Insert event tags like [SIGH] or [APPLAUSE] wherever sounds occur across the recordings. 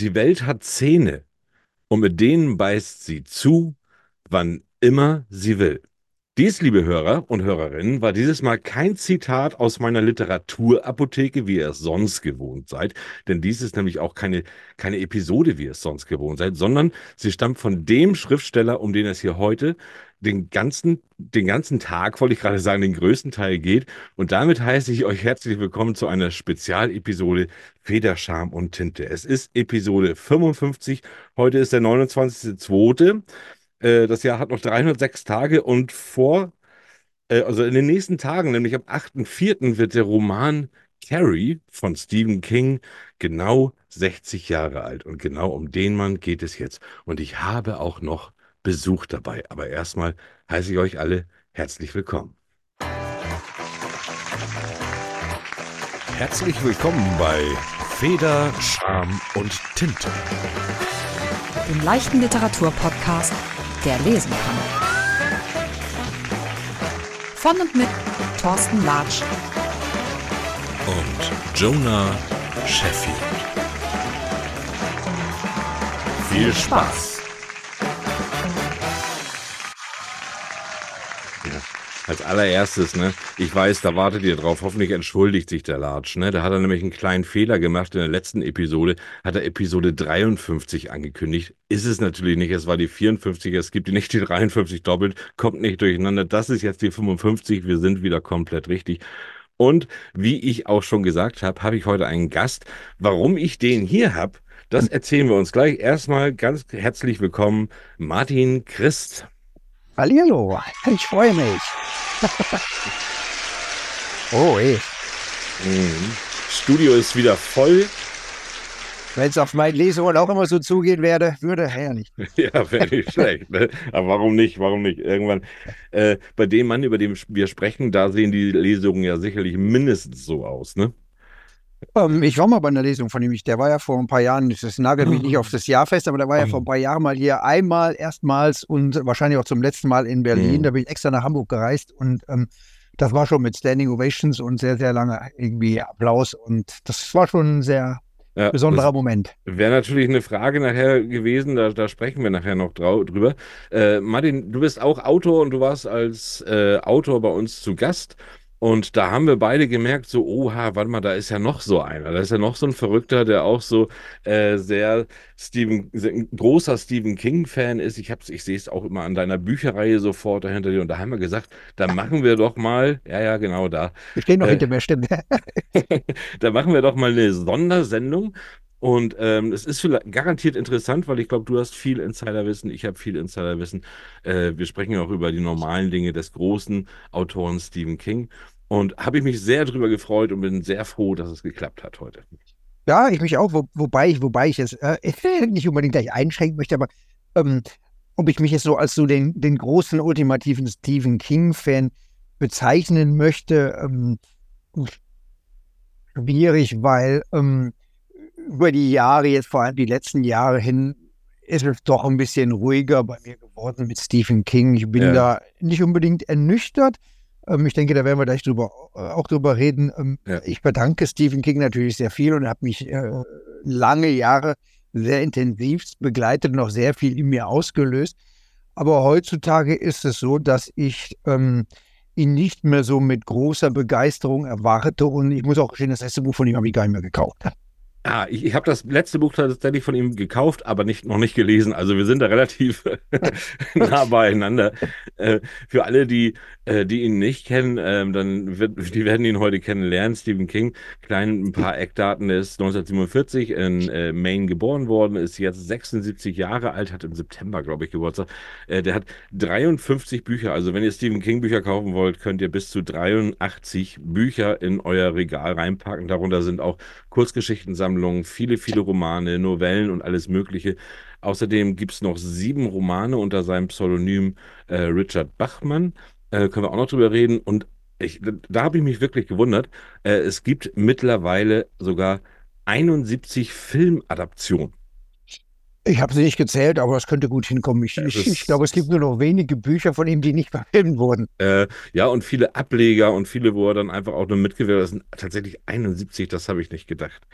Die Welt hat Zähne und mit denen beißt sie zu, wann immer sie will. Dies, liebe Hörer und Hörerinnen, war dieses Mal kein Zitat aus meiner Literaturapotheke, wie ihr es sonst gewohnt seid, denn dies ist nämlich auch keine, keine Episode, wie ihr es sonst gewohnt seid, sondern sie stammt von dem Schriftsteller, um den es hier heute den ganzen, den ganzen Tag, wollte ich gerade sagen, den größten Teil geht. Und damit heiße ich euch herzlich willkommen zu einer Spezialepisode Federscham und Tinte. Es ist Episode 55. Heute ist der 29.02. Äh, das Jahr hat noch 306 Tage und vor, äh, also in den nächsten Tagen, nämlich am 8.4. wird der Roman Carrie von Stephen King genau 60 Jahre alt. Und genau um den Mann geht es jetzt. Und ich habe auch noch Besuch dabei. Aber erstmal heiße ich euch alle herzlich willkommen. Herzlich willkommen bei Feder, Scham und Tinte. Dem leichten Literaturpodcast der lesen kann. Von und mit Thorsten Latsch und Jonah Sheffield. Viel Spaß! Als allererstes, ne, ich weiß, da wartet ihr drauf. Hoffentlich entschuldigt sich der Larch, ne? Da hat er nämlich einen kleinen Fehler gemacht in der letzten Episode. Hat er Episode 53 angekündigt. Ist es natürlich nicht. Es war die 54. Es gibt nicht die 53 doppelt. Kommt nicht durcheinander. Das ist jetzt die 55. Wir sind wieder komplett richtig. Und wie ich auch schon gesagt habe, habe ich heute einen Gast. Warum ich den hier habe, das erzählen wir uns gleich. Erstmal ganz herzlich willkommen, Martin Christ. Hallihallo, ich freue mich. [LAUGHS] oh, ey. Mhm. Studio ist wieder voll. Wenn es auf meinen Lesungen auch immer so zugehen werde, würde, ja nicht. [LAUGHS] ja, wäre nicht schlecht. Ne? Aber warum nicht? Warum nicht? Irgendwann, äh, bei dem Mann, über den wir sprechen, da sehen die Lesungen ja sicherlich mindestens so aus, ne? Ähm, ich war mal bei einer Lesung von ihm. Der war ja vor ein paar Jahren, das nagelt mich nicht auf das Jahr fest, aber der war ja vor ein paar Jahren mal hier einmal, erstmals und wahrscheinlich auch zum letzten Mal in Berlin. Mhm. Da bin ich extra nach Hamburg gereist und ähm, das war schon mit Standing Ovations und sehr, sehr lange irgendwie Applaus und das war schon ein sehr ja, besonderer Moment. Wäre natürlich eine Frage nachher gewesen, da, da sprechen wir nachher noch drüber. Äh, Martin, du bist auch Autor und du warst als äh, Autor bei uns zu Gast. Und da haben wir beide gemerkt, so, oha, warte mal, da ist ja noch so einer. Da ist ja noch so ein Verrückter, der auch so äh, sehr Stephen, sehr, ein großer Stephen King-Fan ist. Ich, ich sehe es auch immer an deiner Bücherreihe sofort dahinter dir. Und da haben wir gesagt, da machen wir doch mal, ja, ja, genau da. Wir stehen noch äh, hinter mir, stimmt. [LAUGHS] da machen wir doch mal eine Sondersendung. Und ähm, es ist garantiert interessant, weil ich glaube, du hast viel Insiderwissen, ich habe viel Insiderwissen. Äh, wir sprechen auch über die normalen Dinge des großen Autoren Stephen King. Und habe ich mich sehr darüber gefreut und bin sehr froh, dass es geklappt hat heute. Ja, ich mich auch, wo, wobei ich, wobei ich es äh, [LAUGHS] nicht unbedingt gleich einschränken möchte, aber ähm, ob ich mich jetzt so als so den, den großen ultimativen Stephen King-Fan bezeichnen möchte, ähm, schwierig, weil ähm, über die Jahre, jetzt vor allem die letzten Jahre hin, ist es doch ein bisschen ruhiger bei mir geworden mit Stephen King. Ich bin ja. da nicht unbedingt ernüchtert, ähm, ich denke, da werden wir gleich drüber, äh, auch drüber reden. Ähm, ja. Ich bedanke Stephen King natürlich sehr viel und habe mich äh, lange Jahre sehr intensiv begleitet und auch sehr viel in mir ausgelöst. Aber heutzutage ist es so, dass ich ähm, ihn nicht mehr so mit großer Begeisterung erwarte. Und ich muss auch gestehen, das erste Buch von ihm habe ich gar nicht mehr gekauft. Ah, ich, ich habe das letzte Buch tatsächlich von ihm gekauft, aber nicht, noch nicht gelesen. Also wir sind da relativ [LAUGHS] nah beieinander. Äh, für alle, die, äh, die ihn nicht kennen, äh, dann wird, die werden ihn heute kennenlernen. Stephen King, klein ein paar Eckdaten, ist 1947 in äh, Maine geboren worden, ist jetzt 76 Jahre alt, hat im September, glaube ich, Geburtstag. Äh, der hat 53 Bücher. Also wenn ihr Stephen King Bücher kaufen wollt, könnt ihr bis zu 83 Bücher in euer Regal reinpacken. Darunter sind auch Kurzgeschichtensammlungen, viele, viele Romane, Novellen und alles Mögliche. Außerdem gibt es noch sieben Romane unter seinem Pseudonym äh, Richard Bachmann. Äh, können wir auch noch drüber reden. Und ich, da habe ich mich wirklich gewundert. Äh, es gibt mittlerweile sogar 71 Filmadaptionen. Ich habe sie nicht gezählt, aber das könnte gut hinkommen. Ich, ich, ich, glaube, es gibt nur noch wenige Bücher von ihm, die nicht verfilmt wurden. Äh, ja, und viele Ableger und viele, wo er dann einfach auch nur mitgewirkt hat. Das sind tatsächlich 71, das habe ich nicht gedacht.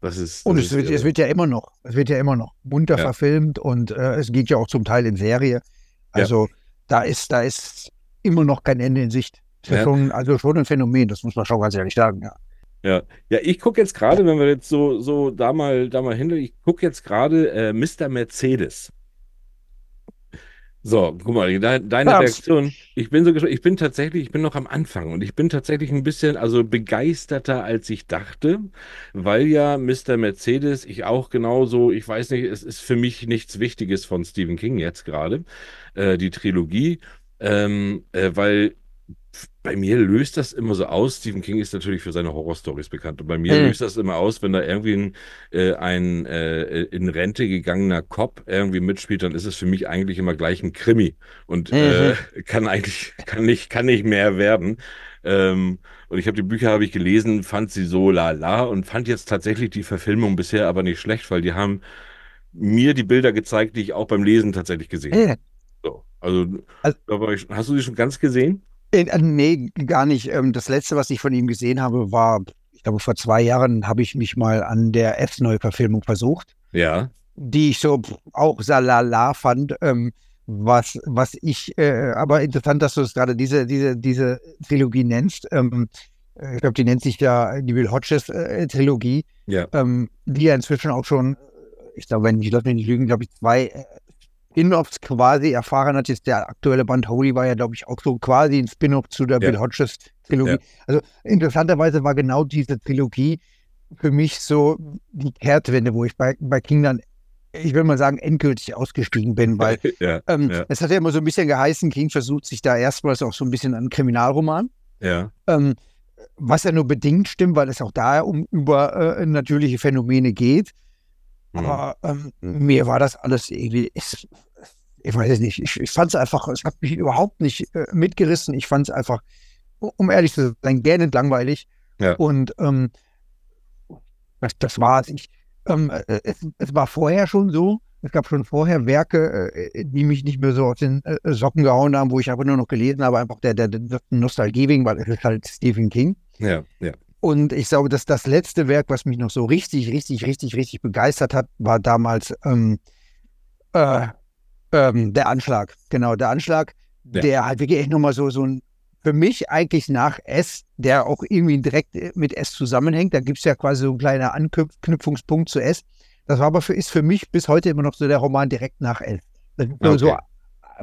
Das ist. Und das es ist wird, es wird ja immer noch, es wird ja immer noch munter Ja. verfilmt und äh, es geht ja auch zum Teil in Serie. Also da ist, da ist immer noch kein Ende in Sicht. Ist ja. Ja. schon, also schon ein Phänomen, das muss man schon ganz ehrlich sagen. Ja. Ja, ja, ich gucke jetzt gerade, wenn wir jetzt so, so da mal, da mal hin, ich gucke jetzt gerade äh, Mr. Mercedes. So, guck mal, de deine Ja. Reaktion. Ich bin so gespannt, ich bin tatsächlich, ich bin noch am Anfang und ich bin tatsächlich ein bisschen, also begeisterter, als ich dachte, weil ja Mr. Mercedes, ich auch genauso, ich weiß nicht, es ist für mich nichts Wichtiges von Stephen King jetzt gerade, äh, die Trilogie, ähm, äh, weil bei mir löst das immer so aus. Stephen King ist natürlich für seine Horrorstories bekannt. Und bei mir Mhm. löst das immer aus, wenn da irgendwie ein, äh, ein äh, in Rente gegangener Cop irgendwie mitspielt, dann ist es für mich eigentlich immer gleich ein Krimi. Und äh, kann eigentlich, kann nicht, kann nicht mehr werden. Ähm, und ich habe die Bücher habe ich gelesen, fand sie so la la und fand jetzt tatsächlich die Verfilmung bisher aber nicht schlecht, weil die haben mir die Bilder gezeigt, die ich auch beim Lesen tatsächlich gesehen habe. Äh, So, also, Also- ich, hast du die schon ganz gesehen? Äh, nee, gar nicht. Ähm, das letzte, was ich von ihm gesehen habe, war, ich glaube, vor zwei Jahren habe ich mich mal an der F-Neuverfilmung versucht. Ja. die ich so auch salala fand. Ähm, was, was ich, äh, aber interessant, dass du es gerade diese, diese, diese Trilogie nennst. Ähm, äh, ich glaube, die nennt sich ja die Will Hodges äh, Trilogie, Ja. die ja inzwischen auch schon, ich glaube, wenn ich lass mich nicht lügen, glaube ich, zwei äh, Spin-offs quasi erfahren hat. Jetzt der aktuelle Band Holy war ja, glaube ich, auch so quasi ein Spin-off zu der Ja. Bill Hodges Trilogie. Ja. Also interessanterweise war genau diese Trilogie für mich so die Kehrtwende, wo ich bei, bei King dann, ich will mal sagen, endgültig ausgestiegen bin, weil [LAUGHS] ja, ähm, es hat ja immer so ein bisschen geheißen, King versucht sich da erstmals auch so ein bisschen an einen Kriminalroman. ja, Ähm, was ja nur bedingt stimmt, weil es auch da um über äh, natürliche Phänomene geht. Hm. Aber ähm, mir war das alles irgendwie, ich, ich weiß es nicht, ich, ich fand es einfach, es hat mich überhaupt nicht äh, mitgerissen. Ich fand es einfach, um ehrlich zu sein, gerne langweilig. Ja. Und ähm, das, das war es. Ich, ähm, äh, es, es war vorher schon so. Es gab schon vorher Werke, äh, die mich nicht mehr so aus den äh, Socken gehauen haben, wo ich einfach nur noch gelesen habe, einfach der, der, der Nostalgie wegen, weil es ist halt Stephen King. ja, ja, Und ich glaube, dass das letzte Werk, was mich noch so richtig, richtig, richtig, richtig begeistert hat, war damals ähm, äh, ähm, der Anschlag. Genau, der Anschlag, Ja. der halt wirklich echt nochmal so, so ein, für mich eigentlich nach S, der auch irgendwie direkt äh, mit S zusammenhängt. Da gibt es ja quasi so ein kleiner Anknüpfungspunkt zu S. Das war aber für, ist für mich bis heute immer noch so der Roman direkt nach S. Das sind so- Okay.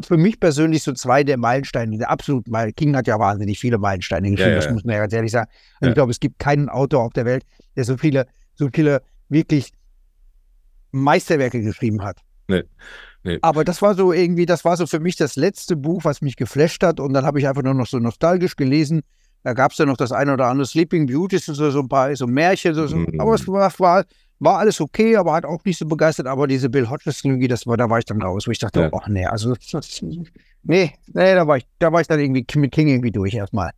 Für mich persönlich so zwei der Meilensteine, der absolut Meilen. King hat ja wahnsinnig viele Meilensteine geschrieben, ja, das ja. muss man ja ganz ehrlich sagen. Ja. ich glaube, es gibt keinen Autor auf der Welt, der so viele, so viele wirklich Meisterwerke geschrieben hat. Nee, nee. Aber das war so irgendwie, das war so für mich das letzte Buch, was mich geflasht hat. Und dann habe ich einfach nur noch so nostalgisch gelesen. Da gab es ja noch das eine oder andere Sleeping Beauties und so, so ein paar so Märchen. So, so. Mhm. Aber es war, war, war alles okay, aber hat auch nicht so begeistert. Aber diese Bill Hodges Trilogie, das war, da war ich dann raus, wo ich dachte, Ja. ach nee, also nee, nee, da war ich, da war ich dann irgendwie mit King irgendwie durch erstmal.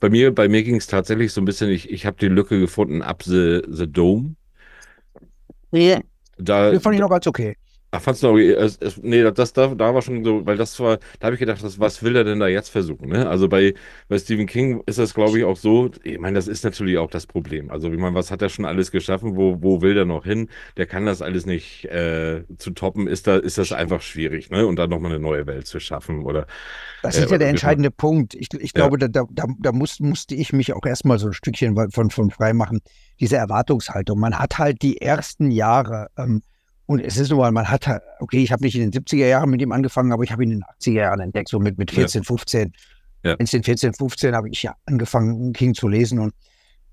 Bei mir, bei mir ging es tatsächlich so ein bisschen, ich, ich habe die Lücke gefunden ab The, the Dome. Nee, Da, das fand ich noch ganz okay. Ach, fandst du noch, es, es, nee, das, da, da war schon so, weil das war, da habe ich gedacht, das, was will er denn da jetzt versuchen, ne? Also bei, bei Stephen King ist das, glaube ich, auch so, ich meine, das ist natürlich auch das Problem. Also, ich meine, was hat er schon alles geschaffen, wo, wo will der noch hin? Der kann das alles nicht äh, zu toppen, ist da, ist das einfach schwierig, ne? Und dann nochmal eine neue Welt zu schaffen oder, Das Äh, ist ja der entscheidende Punkt. Ich, ich Ja. glaube, da, da, da da muss, musste ich mich auch erstmal so ein Stückchen von, von frei machen. Diese Erwartungshaltung. Man hat halt die ersten Jahre, ähm, und es ist nun mal, man hat halt, okay, ich habe nicht in den 70er Jahren mit ihm angefangen, aber ich habe ihn in den 80er Jahren entdeckt, so mit, mit Ja. 14, 15. Ja. 14, 14, 15 habe ich ja angefangen, King zu lesen. Und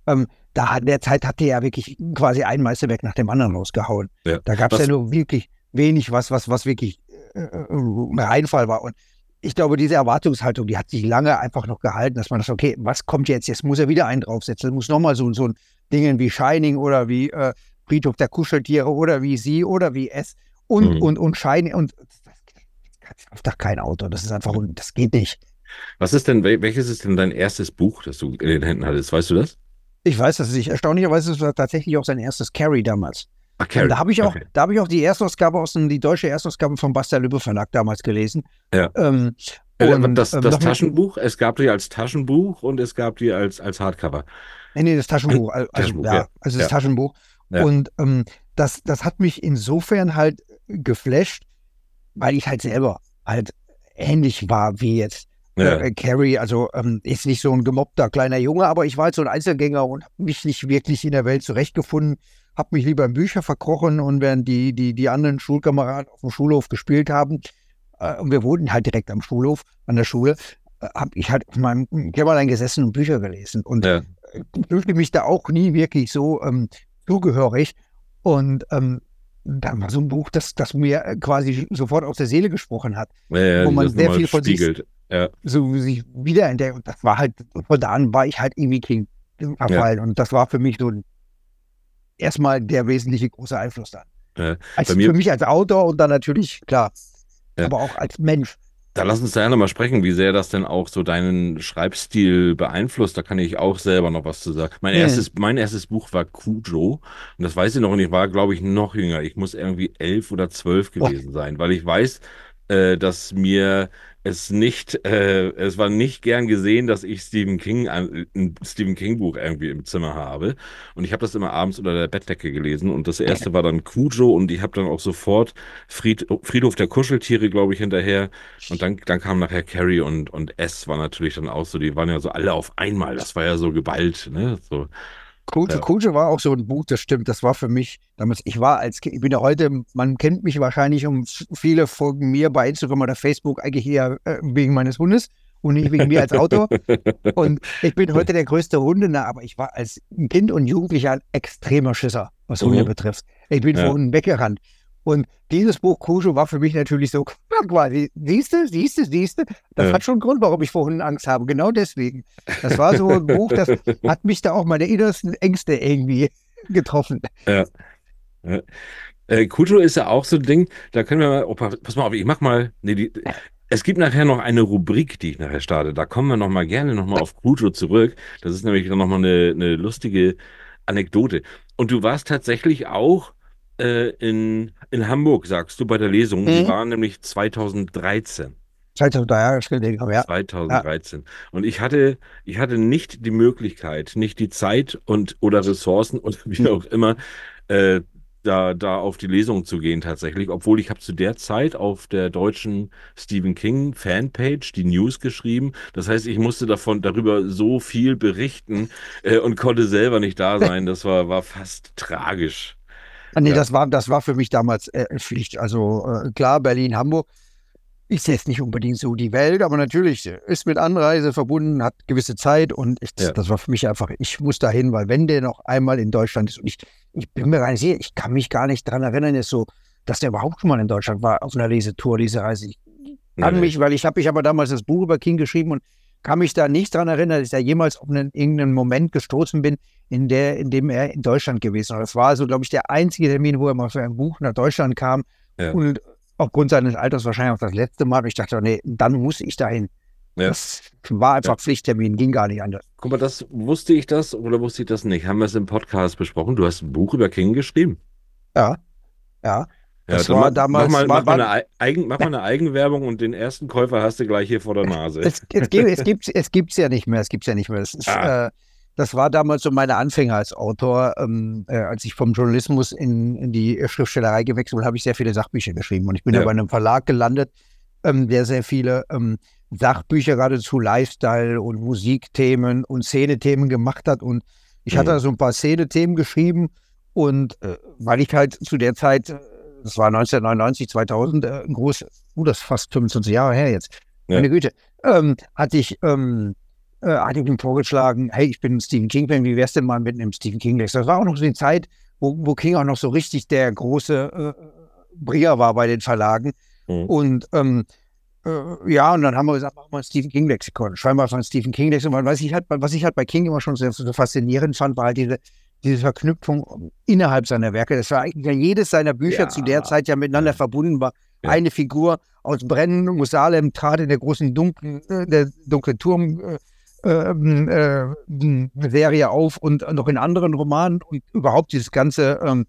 ähm, da in der Zeit hat er ja wirklich quasi ein Meisterwerk nach dem anderen rausgehauen. Ja. Da gab es ja nur wirklich wenig was, was, was wirklich äh, äh, ein Reinfall war. Und ich glaube, diese Erwartungshaltung, die hat sich lange einfach noch gehalten, dass man das, okay, was kommt jetzt? Jetzt muss er wieder einen draufsetzen. Muss nochmal so, so ein Dingen wie Shining oder wie äh, Friedhof der Kuscheltiere oder wie sie oder wie es und, Mhm. und, und Shining. Und das, das doch kein Autor. Das ist einfach, das geht nicht. was ist denn, wel- welches ist denn dein erstes Buch, das du in den Händen hattest? Weißt du das? Ich weiß das nicht. Erstaunlicherweise ist es tatsächlich auch sein erstes Carry damals. Ach, Carrie. da habe ich auch, Okay. da habe ich auch die Erstausgabe aus dem, die deutsche Erstausgabe vom Basta Lübbe Verlag damals gelesen. Ja. Ähm, Äh, und, das ähm, das Taschenbuch, es gab die als Taschenbuch und es gab die als, als Hardcover. Nee, nee, das Taschenbuch. al- Also, Taschenbuch, ja, ja. also das Ja. Taschenbuch. Ja. Und ähm, das, das hat mich insofern halt geflasht, weil ich halt selber halt ähnlich war wie jetzt ja. äh, Carrie. Also ähm, ist nicht so ein gemobbter kleiner Junge, aber ich war halt so ein Einzelgänger und habe mich nicht wirklich in der Welt zurechtgefunden. Habe mich lieber in Bücher verkrochen und während die, die, die anderen Schulkameraden auf dem Schulhof gespielt haben, äh, und wir wohnten halt direkt am Schulhof, an der Schule, äh, habe ich halt auf meinem Kämmerlein gesessen und Bücher gelesen. Und ja. Äh, fühlte mich da auch nie wirklich so ähm, zugehörig. Und ähm, da war so ein Buch, das, das mir äh, quasi sofort aus der Seele gesprochen hat, ja, ja, wo man sehr viel von spiegelt. sich ja. so sich wiederentdeckt. Und das war halt, von da an war ich halt irgendwie King verfallen. Und das war für mich so erstmal der wesentliche große Einfluss dann. Also für mich als Autor und dann natürlich, klar, aber auch als Mensch. Da lass uns da ja nochmal sprechen, wie sehr das denn auch so deinen Schreibstil beeinflusst. Da kann ich auch selber noch was zu sagen. Mein, ja. erstes, mein erstes Buch war Cujo. Und das weiß ich noch und ich war, glaube ich, noch jünger. Ich muss irgendwie elf oder zwölf gewesen oh. sein, weil ich weiß, äh, dass mir es nicht, äh, es war nicht gern gesehen, dass ich Stephen King, ein, ein Stephen King Buch irgendwie im Zimmer habe. Und ich habe das immer abends unter der Bettdecke gelesen. Und das erste war dann Cujo und ich habe dann auch sofort Fried, Friedhof der Kuscheltiere, glaube ich, hinterher. Und dann, dann kam nachher Carrie und, und S war natürlich dann auch so, die waren ja so alle auf einmal. Das war ja so geballt, ne? So. Kujo, ja. Kujo war auch so ein Buch, das stimmt. Das war für mich damals, ich war als Kind, ich bin ja heute, man kennt mich wahrscheinlich um viele Folgen mir bei Instagram oder Facebook eigentlich eher äh, wegen meines Hundes und nicht wegen mir als Autor. [LAUGHS] und ich bin heute der größte Hundenah, aber ich war als Kind und Jugendlicher ein extremer Schisser, was Hunde mhm. betrifft. Ich bin ja. vor Hunden weggerannt. Und dieses Buch Kujo war für mich natürlich so quasi, siehst du, siehst du, siehst du, das ja. hat schon einen Grund, warum ich vor Hunden Angst habe. Genau deswegen. Das war so ein Buch, das [LAUGHS] hat mich da auch meine innersten Ängste irgendwie [LAUGHS] getroffen. Ja. ja. Äh, Kujo ist ja auch so ein Ding, da können wir mal, oh, pass mal auf, ich mach mal, nee, die, es gibt nachher noch eine Rubrik, die ich nachher starte. Da kommen wir noch mal gerne noch mal auf Kujo zurück. Das ist nämlich noch mal eine, eine lustige Anekdote. Und du warst tatsächlich auch äh, in, in Hamburg, sagst du, bei der Lesung. Mhm. Die waren nämlich 2013. 2013, ja. 2013. Ja. Und ich hatte, ich hatte nicht die Möglichkeit, nicht die Zeit und oder Ressourcen oder wie mhm. auch immer, äh, da, da auf die Lesung zu gehen tatsächlich, obwohl ich habe zu der Zeit auf der deutschen Stephen King Fanpage die News geschrieben. Das heißt, ich musste davon darüber so viel berichten äh, und konnte selber nicht da [LAUGHS] sein. Das war, war fast tragisch. Ah, nee, ja. das, war, das war für mich damals äh, Pflicht. Also äh, klar, Berlin, Hamburg ist jetzt nicht unbedingt so die Welt, aber natürlich ist mit Anreise verbunden, hat gewisse Zeit und ich, ja. das war für mich einfach, ich muss dahin, weil wenn der noch einmal in Deutschland ist und ich, ich bin mir gar nicht sicher, ich kann mich gar nicht daran erinnern, ist so, dass der überhaupt schon mal in Deutschland war auf einer Lesetour, diese Reise. Ich kann nee, mich, weil ich habe ich aber damals das Buch über King geschrieben und kann mich da nicht daran erinnern, dass ich da jemals auf einen, irgendeinen Moment gestoßen bin, in, der, in dem er in Deutschland gewesen war. Das war also, glaube ich, der einzige Termin, wo er mal für ein Buch nach Deutschland kam. Ja. Und aufgrund seines Alters wahrscheinlich auch das letzte Mal. Ich dachte, nee, dann muss ich dahin. Ja. Das war einfach ja. Pflichttermin, ging gar nicht anders. Guck mal, das wusste ich das oder wusste ich das nicht? Haben wir es im Podcast besprochen? Du hast ein Buch über King geschrieben. Ja, ja. Das ja, war damals. Mach mal, mach, mal eine Eigen, mach mal eine Eigenwerbung und den ersten Käufer hast du gleich hier vor der Nase. Es, es, gibt, es, [LAUGHS] gibt, es gibt's ja nicht mehr. Es gibt's ja nicht mehr. Das, ist, ah. äh, das war damals so meine Anfänger als Autor. Ähm, äh, als ich vom Journalismus in, in die Schriftstellerei gewechselt bin, habe ich sehr viele Sachbücher geschrieben. Und ich bin ja, bei einem Verlag gelandet, ähm, der sehr viele ähm, Sachbücher gerade zu Lifestyle und Musikthemen und Szenethemen gemacht hat. Und ich mhm. hatte so ein paar Szenethemen geschrieben. Und äh, weil ich halt zu der Zeit äh, das war 1999, 2000, äh, ein groß, uh, das ist fast 25 Jahre her jetzt. Ja. Meine Güte, ähm, hatte ich, ähm, äh, hatte ich ihm vorgeschlagen, hey, ich bin ein Stephen King-Fan, wie wär's denn mal mit einem Stephen King-Lex? Das war auch noch so die Zeit, wo, wo King auch noch so richtig der große äh, Bringer war bei den Verlagen. Mhm. Und ähm, äh, ja, und dann haben wir gesagt, machen wir ein Stephen King-Lexikon. Schreiben wir von Stephen King-Lexikon. Was ich halt, was ich halt bei King immer schon so faszinierend fand, war halt diese, diese Verknüpfung innerhalb seiner Werke. Das war eigentlich ja jedes seiner Bücher ja. zu der Zeit ja miteinander ja. verbunden war. Ja. Eine Figur aus Brennen, Musalem trat in der großen dunklen, äh, der dunklen Turm äh, ähm, äh, Serie auf und noch in anderen Romanen und überhaupt dieses ganze, ähm,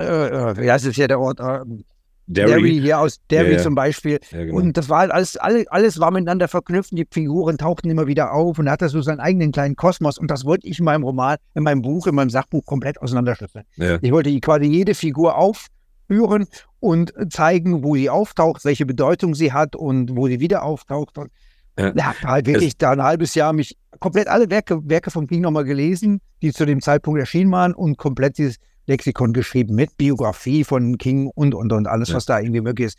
äh, äh wie heißt es ja der Ort, ähm, Derry. Derry hier aus Derry Ja, ja. zum Beispiel. Ja, genau. Und das war halt alles, alles, alles war miteinander verknüpft. Die Figuren tauchten immer wieder auf und hatte so seinen eigenen kleinen Kosmos. Und das wollte ich in meinem Roman, in meinem Buch, in meinem Sachbuch komplett auseinanderschlüsseln. Ich wollte quasi jede Figur aufführen und zeigen, wo sie auftaucht, welche Bedeutung sie hat und wo sie wieder auftaucht. Und Ja. ja, halt wirklich da ein halbes Jahr mich komplett alle Werke, Werke von King nochmal gelesen, die zu dem Zeitpunkt erschienen waren und komplett dieses Lexikon geschrieben mit Biografie von King und und und alles, Ja. was da irgendwie möglich ist.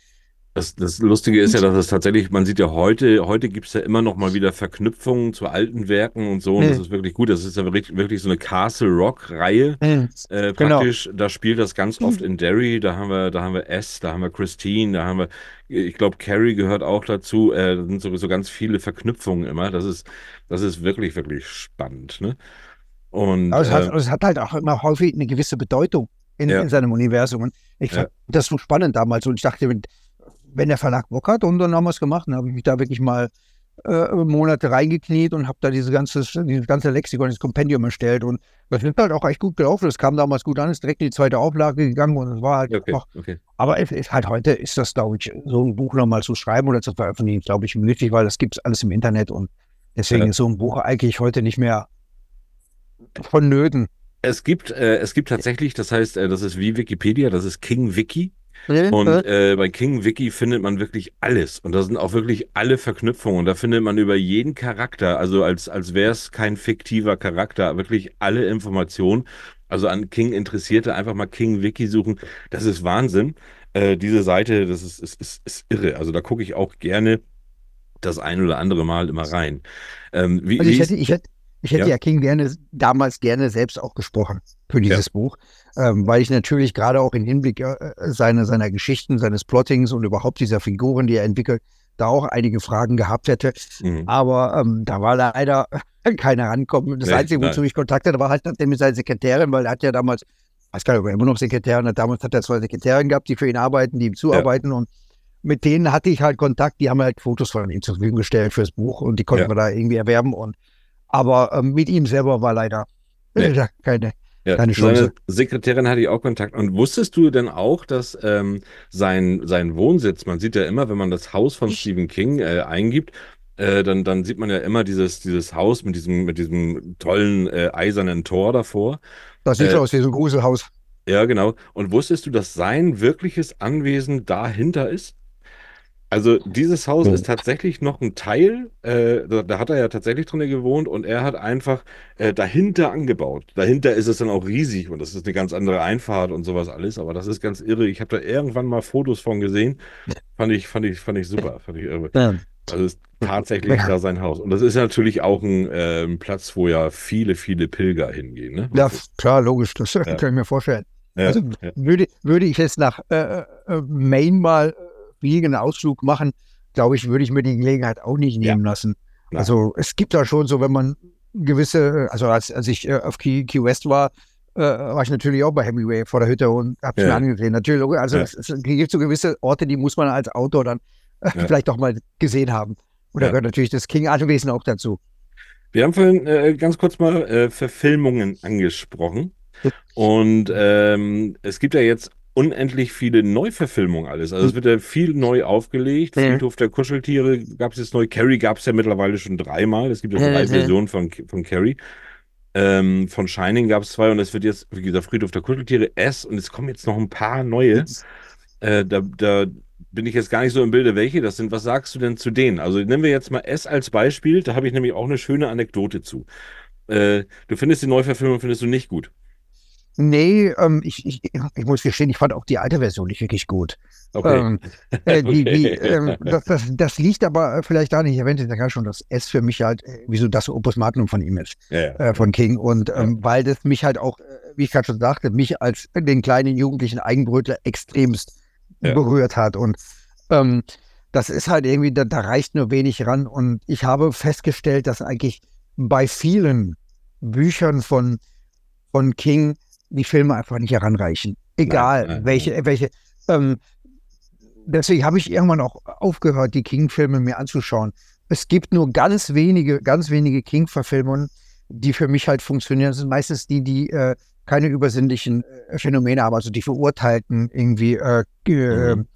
Das, das Lustige ist ja, dass es tatsächlich, man sieht ja heute, heute gibt es ja immer noch mal wieder Verknüpfungen zu alten Werken und so. Und das Mhm. ist wirklich gut. Das ist ja wirklich, wirklich so eine Castle Rock-Reihe. Äh, Genau. praktisch, da spielt das ganz oft in Derry, da haben wir, da haben wir S, da haben wir Christine, da haben wir, ich glaube, Carrie gehört auch dazu. Äh, da sind sowieso ganz viele Verknüpfungen immer. Das ist, das ist wirklich, wirklich spannend. Ne? Und Aber es hat, äh, es hat halt auch immer häufig eine gewisse Bedeutung in, Ja. in seinem Universum. Und ich Ja. fand das so spannend damals. Und ich dachte, wenn, wenn der Verlag Bock hat, und dann haben wir es gemacht, dann habe ich mich da wirklich mal äh, Monate reingekniet und habe da diese ganze, dieses ganze Lexikon, das Kompendium erstellt. Und das ist halt auch echt gut gelaufen. Das kam damals gut an, ist direkt in die zweite Auflage gegangen und es war halt okay, einfach okay. aber es ist halt heute ist das, glaube ich, so ein Buch nochmal zu schreiben oder zu veröffentlichen, glaube ich, nötig, weil das gibt es alles im Internet und deswegen Ja. ist so ein Buch eigentlich heute nicht mehr vonnöten. Es gibt, äh, es gibt tatsächlich, das heißt, äh, das ist wie Wikipedia, das ist King Wiki. Und äh, bei King Wiki findet man wirklich alles. Und da sind auch wirklich alle Verknüpfungen. Und da findet man über jeden Charakter, also als, als wäre es kein fiktiver Charakter, wirklich alle Informationen. Also an King Interessierte einfach mal King Wiki suchen. Das ist Wahnsinn. Äh, diese Seite, das ist, ist, ist, ist irre. Also da gucke ich auch gerne das ein oder andere Mal immer rein. Ähm, wie, also ich hätte, ich hätte, ich hätte Ja. ja. King gerne damals gerne selbst auch gesprochen für dieses Buch, ähm, weil ich natürlich gerade auch im Hinblick äh, seine, seiner Geschichten, seines Plottings und überhaupt dieser Figuren, die er entwickelt, da auch einige Fragen gehabt hätte. Mhm. Aber ähm, da war leider [LAUGHS] keiner rankommen. Das Nee, Einzige, wozu ich Kontakt hatte, war halt mit seiner Sekretärin, weil er hat ja damals, weiß gar nicht, ob er immer noch Sekretärin hat, damals hat er zwei Sekretärinnen gehabt, die für ihn arbeiten, die ihm zuarbeiten und mit denen hatte ich halt Kontakt, die haben halt Fotos von ihm zur Verfügung gestellt fürs Buch und die konnten Ja. wir da irgendwie erwerben und aber ähm, mit ihm selber war leider Nee. keine, Ja, Keine seine Chance. Sekretärin hatte ich auch Kontakt. Und wusstest du denn auch, dass ähm, sein, sein Wohnsitz, man sieht ja immer, wenn man das Haus von Stephen King äh, eingibt, äh, dann, dann sieht man ja immer dieses, dieses Haus mit diesem, mit diesem tollen äh, eisernen Tor davor. das sieht Äh, aus wie so ein Gruselhaus. Ja, genau. Und wusstest du, dass sein wirkliches Anwesen dahinter ist? Also dieses Haus ist tatsächlich noch ein Teil, äh, da, da hat er ja tatsächlich drin gewohnt und er hat einfach äh, dahinter angebaut. Dahinter ist es dann auch riesig und das ist eine ganz andere Einfahrt und sowas alles, aber das ist ganz irre. Ich habe da irgendwann mal Fotos von gesehen. Fand ich, fand ich, fand ich super, fand ich irre. Ja. Also ist tatsächlich Ja. da sein Haus. Und das ist natürlich auch ein ähm, Platz, wo ja viele, viele Pilger hingehen. Ne? ja, klar, logisch, das kann ich mir vorstellen. Ja, Also ja. würde, würde ich jetzt nach äh, äh, Maine mal einen Ausflug machen, glaube ich, würde ich mir die Gelegenheit auch nicht Ja. nehmen lassen. Nein. Also es gibt da schon so, wenn man gewisse, also als, als ich äh, auf Key, Key West war, äh, war ich natürlich auch bei Hemingway vor der Hütte und habe es Ja. mir angesehen. Natürlich, also Ja. es, es gibt so gewisse Orte, die muss man als Autor dann äh, Ja. vielleicht auch mal gesehen haben. Und da Ja. gehört natürlich das King-Anwesen auch dazu. Wir haben vorhin äh, ganz kurz mal äh, Verfilmungen angesprochen. Ja. Und ähm, es gibt ja jetzt unendlich viele Neuverfilmungen alles. Also es wird ja viel neu aufgelegt. Ja. Friedhof der Kuscheltiere gab es jetzt neu. Carrie gab es ja mittlerweile schon dreimal. Es gibt ja drei. Versionen von, von Carrie. Ähm, von Shining gab es zwei und es wird jetzt, wie gesagt, Friedhof der Kuscheltiere, S und es kommen jetzt noch ein paar neue. Äh, da, da bin ich jetzt gar nicht so im Bilde, welche das sind. Was sagst du denn zu denen? Also nehmen wir jetzt mal S als Beispiel. Da habe ich nämlich auch eine schöne Anekdote zu. Äh, du findest die Neuverfilmung findest du nicht gut. Nee, ähm, ich, ich, ich muss gestehen, ich fand auch die alte Version nicht wirklich gut. Okay. Ähm, äh, [LAUGHS] die, die, Okay. ähm, das, das, das liegt aber vielleicht da nicht, ich erwähnte ja schon, dass S für mich halt äh, wie so das Opus Magnum von ihm ist, ja, ja. äh, von King. Und ähm, weil das mich halt auch, äh, wie ich gerade schon sagte, mich als den kleinen jugendlichen Eigenbrötler extremst Ja. berührt hat. Und ähm, das ist halt irgendwie, da, da reicht nur wenig ran. Und ich habe festgestellt, dass eigentlich bei vielen Büchern von, von King die Filme einfach nicht heranreichen. Egal, Nein, nein, welche, welche. Ähm, deswegen habe ich irgendwann auch aufgehört, die King-Filme mir anzuschauen. Es gibt nur ganz wenige, ganz wenige King-Verfilmungen, die für mich halt funktionieren. Das sind meistens die, die äh, keine übersinnlichen äh, Phänomene haben, also die Verurteilten irgendwie äh, Mhm.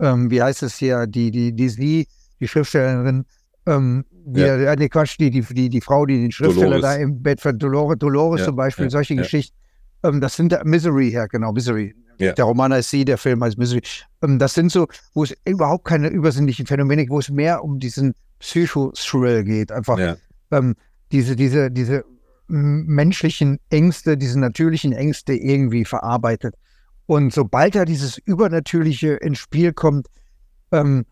ähm, wie heißt es hier, die, die, die sie, die Schriftstellerin, ähm, die, Ja. ja. nee, Quatsch, die, die, die, die Frau, die den Schriftsteller Dolores. da im Bett von Dolores, Dolores Ja, zum Beispiel, ja, solche. Geschichten. Ähm, das sind Misery, ja, genau, Misery. Ja. Der Roman heißt sie, der Film heißt Misery. Ähm, das sind so, wo es überhaupt keine übersinnlichen Phänomene geht, wo es mehr um diesen Psycho-Thrill geht. Einfach Ja. ähm, diese, diese, diese menschlichen Ängste, diese natürlichen Ängste irgendwie verarbeitet. Und sobald da dieses Übernatürliche ins Spiel kommt, ähm,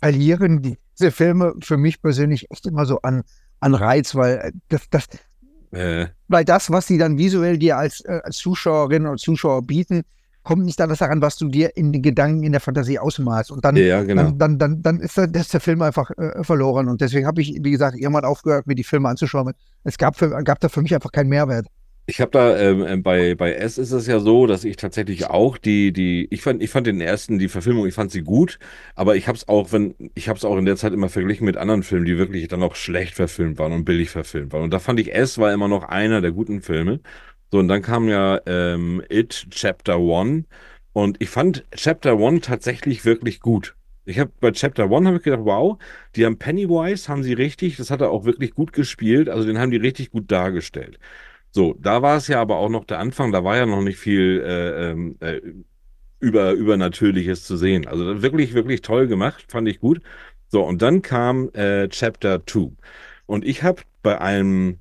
verlieren diese Filme für mich persönlich echt immer so an, an Reiz, weil äh, das, das, Äh, weil das, was sie dann visuell dir als, äh, als Zuschauerin oder Zuschauer bieten, kommt nicht anders daran, was du dir in den Gedanken, in der Fantasie ausmalst. Und dann, ja, genau. dann, dann, dann, dann ist, der, ist der Film einfach äh, verloren. Und deswegen habe ich, wie gesagt, irgendwann aufgehört, mir die Filme anzuschauen. Es gab, für, gab da für mich einfach keinen Mehrwert. Ich habe da ähm, bei bei S ist es ja so, dass ich tatsächlich auch die die ich fand ich fand den ersten die Verfilmung ich fand sie gut, aber ich habe es auch wenn ich habe es auch in der Zeit immer verglichen mit anderen Filmen, die wirklich dann auch schlecht verfilmt waren und billig verfilmt waren und da fand ich S war immer noch einer der guten Filme. So und dann kam ja ähm, It Chapter One und ich fand Chapter One tatsächlich wirklich gut. Ich habe bei Chapter One habe ich gedacht, wow, die haben Pennywise haben sie richtig, das hat er auch wirklich gut gespielt, also den haben die richtig gut dargestellt. So, da war es ja aber auch noch der Anfang, da war ja noch nicht viel äh, ähm, äh, über, Übernatürliches zu sehen. Also wirklich, wirklich toll gemacht, fand ich gut. So, und dann kam äh, Chapter 2. Und ich habe bei einem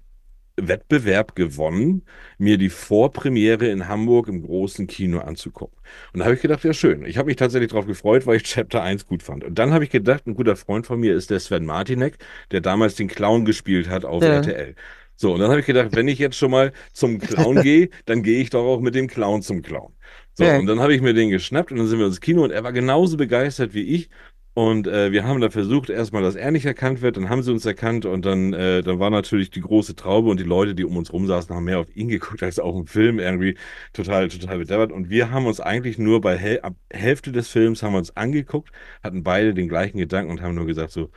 Wettbewerb gewonnen, mir die Vorpremiere in Hamburg im großen Kino anzugucken. Und da habe ich gedacht, ja schön. Ich habe mich tatsächlich darauf gefreut, weil ich Chapter 1 gut fand. Und dann habe ich gedacht, ein guter Freund von mir ist der Sven Martinek, der damals den Clown gespielt hat auf Ja. RTL. So, und dann habe ich gedacht, wenn ich jetzt schon mal zum Clown [LAUGHS] gehe, dann gehe ich doch auch mit dem Clown zum Clown. So, Ja. und dann habe ich mir den geschnappt und dann sind wir ins Kino und er war genauso begeistert wie ich. Und äh, wir haben da versucht, erstmal, dass er nicht erkannt wird, dann haben sie uns erkannt und dann, äh, dann war natürlich die große Traube und die Leute, die um uns rum saßen, haben mehr auf ihn geguckt als auf den Film irgendwie total, total bedeppert. Und wir haben uns eigentlich nur bei Häl ab Hälfte des Films haben wir uns angeguckt, hatten beide den gleichen Gedanken und haben nur gesagt so,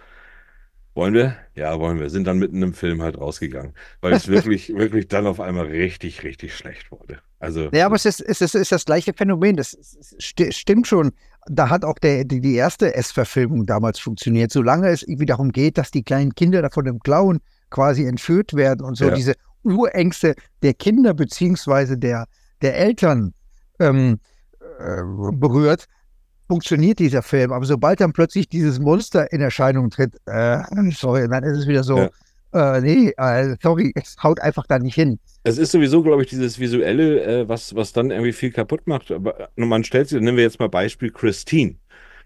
wollen wir? Ja, wollen wir. Sind dann mitten im Film halt rausgegangen, weil es wirklich, [LAUGHS] wirklich dann auf einmal richtig, richtig schlecht wurde. Also, Ja, aber es ist, es ist, ist das gleiche Phänomen. Das sti- stimmt schon. Da hat auch der, die, die erste S-Verfilmung damals funktioniert. Solange es irgendwie darum geht, dass die kleinen Kinder da von dem Clown quasi entführt werden und so Ja. diese Urängste der Kinder beziehungsweise der, der Eltern ähm, äh, berührt, funktioniert dieser Film. Aber sobald dann plötzlich dieses Monster in Erscheinung tritt, äh, sorry, dann ist es wieder so, äh, nee, äh, sorry, [LAUGHS] es haut einfach da nicht hin. Es ist sowieso, glaube ich, dieses Visuelle, äh, was, was dann irgendwie viel kaputt macht. Aber man stellt sich, nehmen wir jetzt mal Beispiel Christine.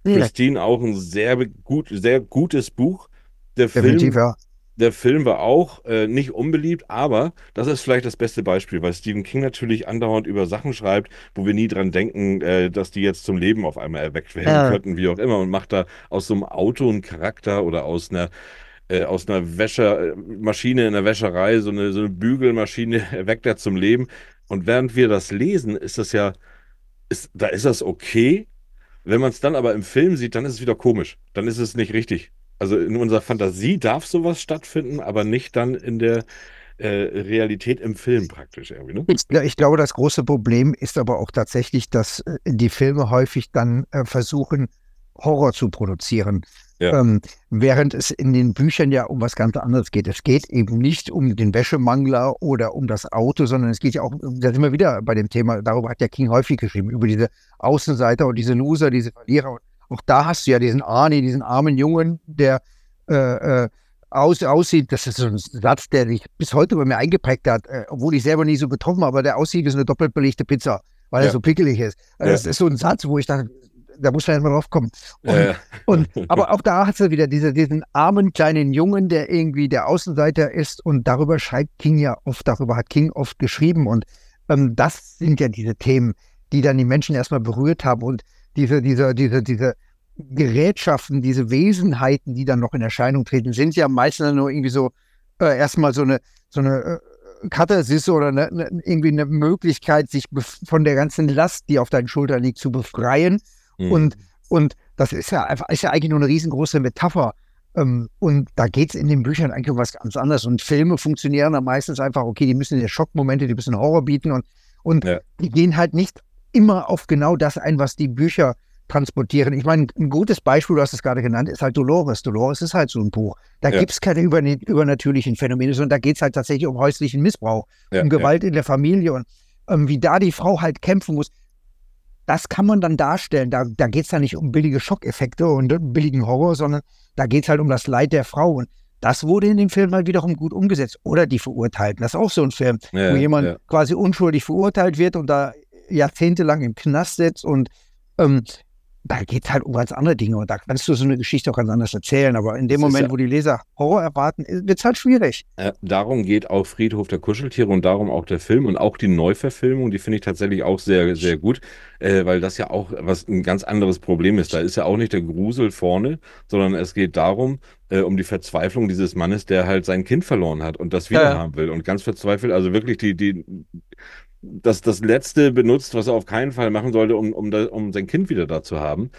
Christine auch ein sehr gut, sehr gutes Buch. Der Definitiv, Film, ja. Der Film war auch äh, nicht unbeliebt, aber das ist vielleicht das beste Beispiel, weil Stephen King natürlich andauernd über Sachen schreibt, wo wir nie dran denken, äh, dass die jetzt zum Leben auf einmal erweckt werden Ja. könnten, wie auch immer, und macht da aus so einem Auto einen Charakter oder aus einer äh, aus einer Wäscher, Maschine in der Wäscherei, so eine, so eine Bügelmaschine [LAUGHS] erweckt er zum Leben. Und während wir das lesen, ist das ja, ist, da ist das okay. Wenn man es dann aber im Film sieht, dann ist es wieder komisch. Dann ist es nicht richtig. Also in unserer Fantasie darf sowas stattfinden, aber nicht dann in der äh, Realität im Film praktisch irgendwie. Ne? Ich, ich glaube, das große Problem ist aber auch tatsächlich, dass äh, die Filme häufig dann äh, versuchen, Horror zu produzieren. Ja. Ähm, während es in den Büchern ja um was ganz anderes geht. Es geht eben nicht um den Wäschemangler oder um das Auto, sondern es geht ja auch, da sind wir wieder bei dem Thema, darüber hat ja King häufig geschrieben, über diese Außenseiter und diese Loser, diese Verlierer. Auch da hast du ja diesen Arnie, diesen armen Jungen, der äh, äh, aus, aussieht, das ist so ein Satz, der sich bis heute bei mir eingeprägt hat, äh, obwohl ich selber nie so getroffen habe, aber der aussieht wie so eine doppelt belegte Pizza, weil Ja. er so pickelig ist. Äh, Ja. Das ist so ein Satz, wo ich dachte, da muss man erst mal drauf kommen. Und, Äh, und, [LAUGHS] aber auch da hat sie wieder diese, diesen armen kleinen Jungen, der irgendwie der Außenseiter ist und darüber schreibt King ja oft, darüber hat King oft geschrieben und ähm, das sind ja diese Themen, die dann die Menschen erstmal berührt haben und diese, diese, diese, diese Gerätschaften, diese Wesenheiten, die dann noch in Erscheinung treten, sind ja meistens nur irgendwie so äh, erstmal so eine, so eine äh, Katharsis oder eine, eine, irgendwie eine Möglichkeit, sich von der ganzen Last, die auf deinen Schultern liegt, zu befreien. hm. Und, und das ist ja einfach, ist ja eigentlich nur eine riesengroße Metapher. Ähm, und da geht es in den Büchern eigentlich um was ganz anderes. Und Filme funktionieren dann meistens einfach, okay, die müssen dir Schockmomente, die müssen Horror bieten und, und Ja. die gehen halt nicht immer auf genau das ein, was die Bücher transportieren. Ich meine, ein gutes Beispiel, du hast es gerade genannt, ist halt Dolores. Dolores ist halt so ein Buch. Da Ja. gibt es keine über, übernatürlichen Phänomene, sondern da geht es halt tatsächlich um häuslichen Missbrauch, Ja, um Gewalt in der Familie und ähm, wie da die Frau halt kämpfen muss. Das kann man dann darstellen. Da, da geht es dann nicht um billige Schockeffekte und billigen Horror, sondern da geht es halt um das Leid der Frau. Und das wurde in dem Film halt wiederum gut umgesetzt. Oder die Verurteilten. Das ist auch so ein Film, Ja, wo jemand ja. quasi unschuldig verurteilt wird und da jahrzehntelang im Knast sitzt und ähm, da geht es halt um ganz andere Dinge und da kannst du so eine Geschichte auch ganz anders erzählen. Aber in dem Das Moment, ja- wo die Leser Horror erwarten, wird es halt schwierig. Äh, darum geht auch Friedhof der Kuscheltiere und darum auch der Film und auch die Neuverfilmung, die finde ich tatsächlich auch sehr, sehr gut, äh, weil das ja auch was ein ganz anderes Problem ist. Da ist ja auch nicht der Grusel vorne, sondern es geht darum, äh, um die Verzweiflung dieses Mannes, der halt sein Kind verloren hat und das wieder Ja. haben will und ganz verzweifelt, also wirklich die, die, das, das Letzte benutzt, was er auf keinen Fall machen sollte, um, um, da, um sein Kind wieder da zu haben.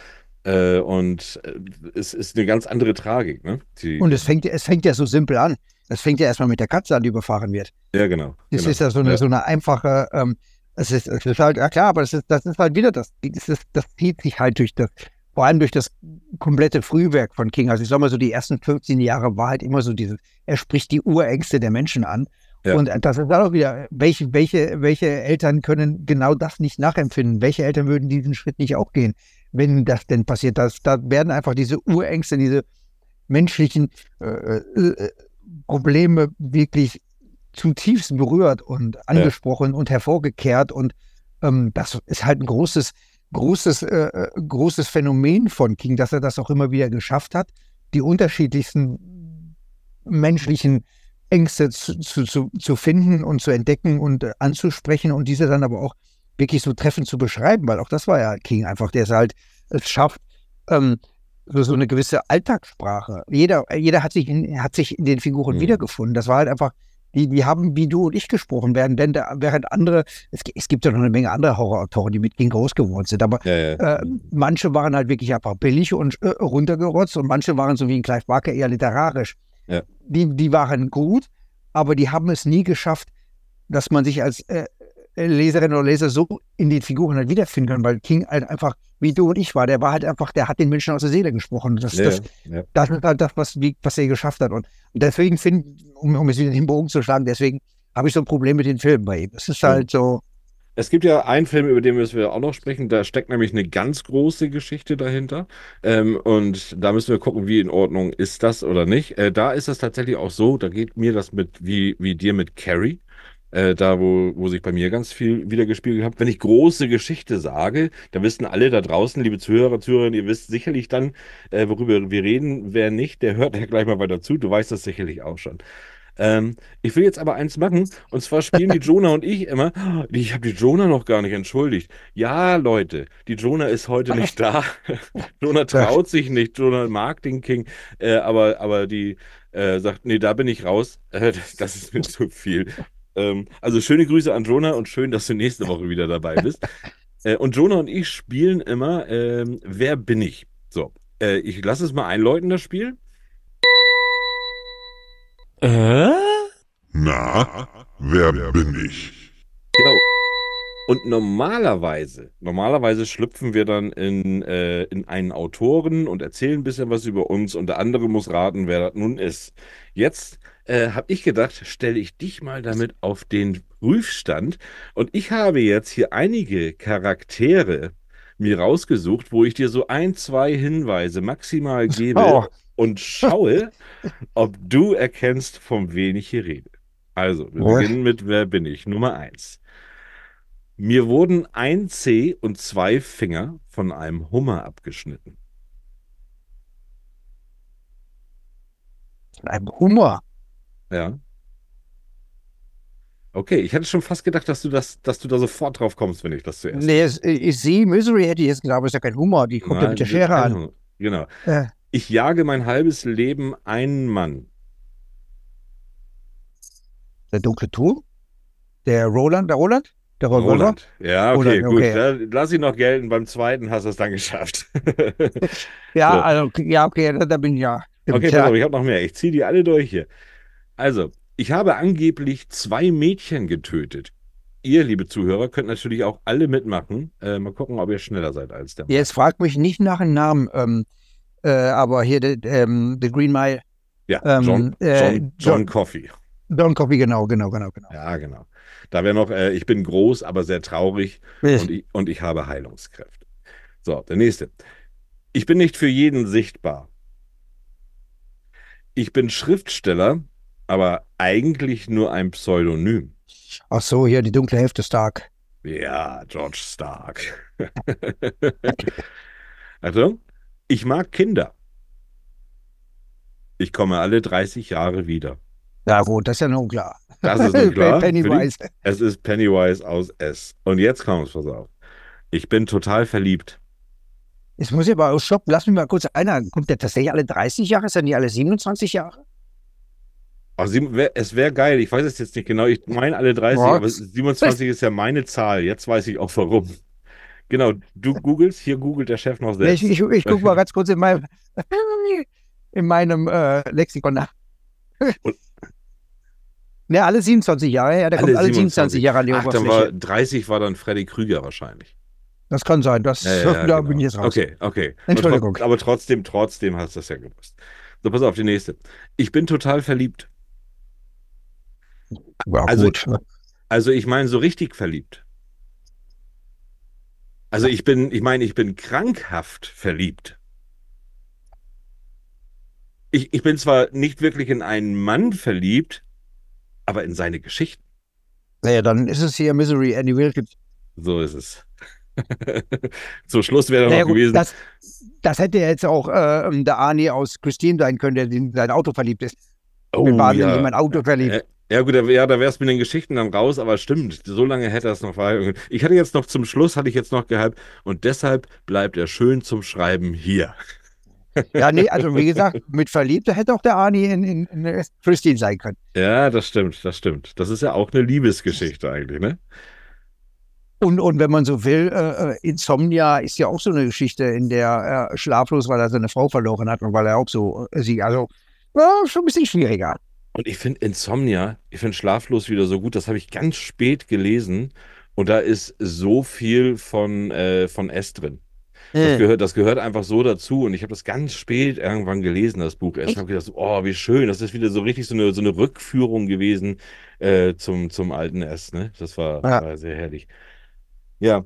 Äh, und äh, es ist eine ganz andere Tragik, ne? Die, Und es fängt, es fängt ja so simpel an. Es fängt ja erstmal mit der Katze an, die überfahren wird. ja, genau. Das genau. ist ja so eine, Ja. so eine einfache, ähm, es ist, es ist halt, ja klar, aber das ist, das ist halt wieder das, das, ist, das zieht sich halt durch das, vor allem durch das komplette Frühwerk von King. Also ich sag mal so, die ersten 15 Jahre war halt immer so dieses, er spricht die Urängste der Menschen an. Ja. Und das ist auch wieder, welche, welche, welche Eltern können genau das nicht nachempfinden? Welche Eltern würden diesen Schritt nicht auch gehen, wenn das denn passiert? Das, da werden einfach diese Urängste, diese menschlichen äh, äh, Probleme wirklich zutiefst berührt und angesprochen und hervorgekehrt. Und ähm, das ist halt ein großes, großes, äh, äh, großes Phänomen von King, dass er das auch immer wieder geschafft hat, die unterschiedlichsten menschlichen Ängste zu, zu, zu, finden und zu entdecken und äh, anzusprechen und diese dann aber auch wirklich so treffend zu beschreiben, weil auch das war ja King einfach, der es halt es schafft, ähm, so, so eine gewisse Alltagssprache. Jeder, jeder hat sich in, hat sich in den Figuren Mhm. wiedergefunden. Das war halt einfach, die, die haben wie du und ich gesprochen, während, denn da, während andere, es, es gibt ja noch eine Menge andere Horrorautoren, die mit King groß geworden sind, aber Ja, ja. äh, manche waren halt wirklich einfach billig und äh, runtergerotzt und manche waren so wie ein Clive Barker eher literarisch. Ja. Die, die waren gut, aber die haben es nie geschafft, dass man sich als äh, Leserin oder Leser so in den Figuren halt wiederfinden kann, weil King halt einfach wie du und ich war, der war halt einfach, der hat den Menschen aus der Seele gesprochen. Das, ja, das, ja. das ist halt das, was, wie, was er geschafft hat. Und deswegen finde um, um es wieder den Bogen zu schlagen, deswegen habe ich so ein Problem mit den Filmen bei ihm. Es ist Ja. halt so, Es gibt ja einen Film, über den müssen wir auch noch sprechen. Da steckt nämlich eine ganz große Geschichte dahinter. Ähm, und da müssen wir gucken, wie in Ordnung ist das oder nicht. Äh, da ist es tatsächlich auch so, da geht mir das mit, wie, wie dir mit Carrie. Äh, da, wo, wo sich bei mir ganz viel wieder gespiegelt hat. Wenn ich große Geschichte sage, dann wissen alle da draußen, liebe Zuhörer, Zuhörerinnen, ihr wisst sicherlich dann, äh, worüber wir reden. Wer nicht, der hört ja gleich mal weiter zu. Du weißt das sicherlich auch schon. Ähm, ich will jetzt aber eins machen, und zwar spielen die [LAUGHS] Jonah und ich immer. "Oh, Ich habe die Jonah noch gar nicht entschuldigt. Ja, Leute, die Jonah ist heute nicht da. [LAUGHS] Jonah traut sich nicht. Jonah mag den King, äh, aber, aber die äh, sagt, nee, da bin ich raus. Äh, [LAUGHS] das, das ist mir zu viel. Ähm, also schöne Grüße an Jonah und schön, dass du nächste Woche wieder dabei bist. äh, und Jonah und ich spielen immer, ähm, wer bin ich? So, äh, ich lasse es mal einläuten, das Spiel. Na, wer bin ich? Genau. Und normalerweise, normalerweise schlüpfen wir dann in, äh, in einen Autoren und erzählen ein bisschen was über uns und der andere muss raten, wer das nun ist. Jetzt äh, habe ich gedacht, stelle ich dich mal damit auf den Prüfstand. Und ich habe jetzt hier einige Charaktere mir rausgesucht, wo ich dir so ein, zwei Hinweise maximal gebe Oh. Und schaue, [LAUGHS] ob du erkennst, von wen ich hier rede. Also, wir Jawohl. beginnen mit Wer bin ich? Nummer eins. Mir wurden ein Zeh und zwei Finger von einem Hummer abgeschnitten. ein Humor. Ja. Okay, ich hätte schon fast gedacht, dass du das, dass du da sofort drauf kommst, wenn ich das zuerst. Nee, ich sehe Misery hätte ich jetzt gedacht, aber ist ja kein Humor, die kommt ja Nein, mit der Schere an. Genau. Äh, Ich jage mein halbes Leben einen Mann. der dunkle Turm? Der Roland, der Roland? Der Revolver? Roland. Ja, okay, Roland, gut. okay. Lass ihn noch gelten. Beim zweiten hast du es dann geschafft. [LAUGHS] Ja, So. also, ja, okay, da, bin ich ja. Okay, pass auf, ich habe noch mehr. Ich ziehe die alle durch hier. Also, ich habe angeblich zwei Mädchen getötet. ihr, liebe Zuhörer, könnt natürlich auch alle mitmachen. Äh, mal gucken, ob ihr schneller seid als der. Jetzt fragt mich nicht nach dem Namen, ähm, äh, aber hier der ähm, The Green Mile. Ja, ähm, John, äh, John, John Coffey. Don Coffey, genau, genau, genau, genau. Ja, genau. Da wäre noch, äh, ich bin groß, aber sehr traurig und ich, und ich habe Heilungskräfte. So, der nächste. Ich bin nicht für jeden sichtbar. Ich bin Schriftsteller, aber eigentlich nur ein Pseudonym. Ach so, hier die dunkle Hälfte Stark. Ja, George Stark. [LAUGHS] Achtung, ich mag Kinder. Ich komme alle 30 Jahre wieder. Ja gut, das ist ja nun klar. Das ist nun [LAUGHS] klar. Pennywise. Es ist Pennywise aus S. Und jetzt kommt es, pass auf. Ich bin total verliebt. Jetzt muss ich aber auch stoppen. Lass mich mal kurz einer. Kommt der tatsächlich alle 30 Jahre? Ist er nicht alle 27 Jahre? Ach, es wäre geil, ich weiß es jetzt nicht genau, ich meine alle 30, Ja. aber 27 ist ja meine Zahl, jetzt weiß ich auch warum. Genau, du googelst, hier googelt der Chef noch selbst. Ich, ich, ich gucke mal [LAUGHS] ganz kurz in meinem, in meinem äh, Lexikon nach. Und- Ne, alle 27 Jahre, ja, der kommt alle 27 Jahre an die Ach, dann Oberfläche. war 30 war dann Freddy Krüger wahrscheinlich. Das kann sein, das, Ja, ja, da genau. bin ich jetzt raus. Okay, okay. Entschuldigung. Aber, trot- aber trotzdem, trotzdem hast du das ja gewusst. So, pass auf, die nächste. Ich bin total verliebt. Ja, Also- gut. Also ich meine so richtig verliebt. Also ich bin, ich meine, ich bin krankhaft verliebt. Ich, ich bin zwar nicht wirklich in einen Mann verliebt, aber in seine Geschichten. Naja, dann ist es hier Misery Andy Wilkins. So ist es. [LAUGHS] Zum Schluss wäre Naja, noch gut, gewesen. das, das hätte jetzt auch äh, der Arnie aus Christine sein können, der in sein Auto verliebt ist. Oh, Wir waren ja. in mein Auto verliebt. Ja gut, da- ja, da wär's mit den Geschichten dann raus, aber stimmt, so lange hätte er es noch verheiratet. Ich hatte jetzt noch zum Schluss, hatte ich jetzt noch gehabt, und deshalb bleibt er schön zum Schreiben hier. Ja, nee, also wie gesagt, mit Verliebter hätte auch der Arnie in, in, in Christine sein können. Ja, das stimmt, das stimmt. Das ist ja auch eine Liebesgeschichte eigentlich, ne? Und, und wenn man so will, äh, äh, Insomnia ist ja auch so eine Geschichte, in der er schlaflos, weil er seine Frau verloren hat und weil er auch so äh, sie, also schon ein bisschen schwieriger. Und ich finde Insomnia, ich finde Schlaflos wieder so gut, das habe ich ganz spät gelesen und da ist so viel von, äh, von S drin. Das gehört, das gehört einfach so dazu und ich habe das ganz spät irgendwann gelesen, das Buch erst. Und habe gedacht, oh, wie schön, das ist wieder so richtig so eine, so eine Rückführung gewesen äh, zum, zum alten S, ne? Das war, Ja. war sehr herrlich. Ja,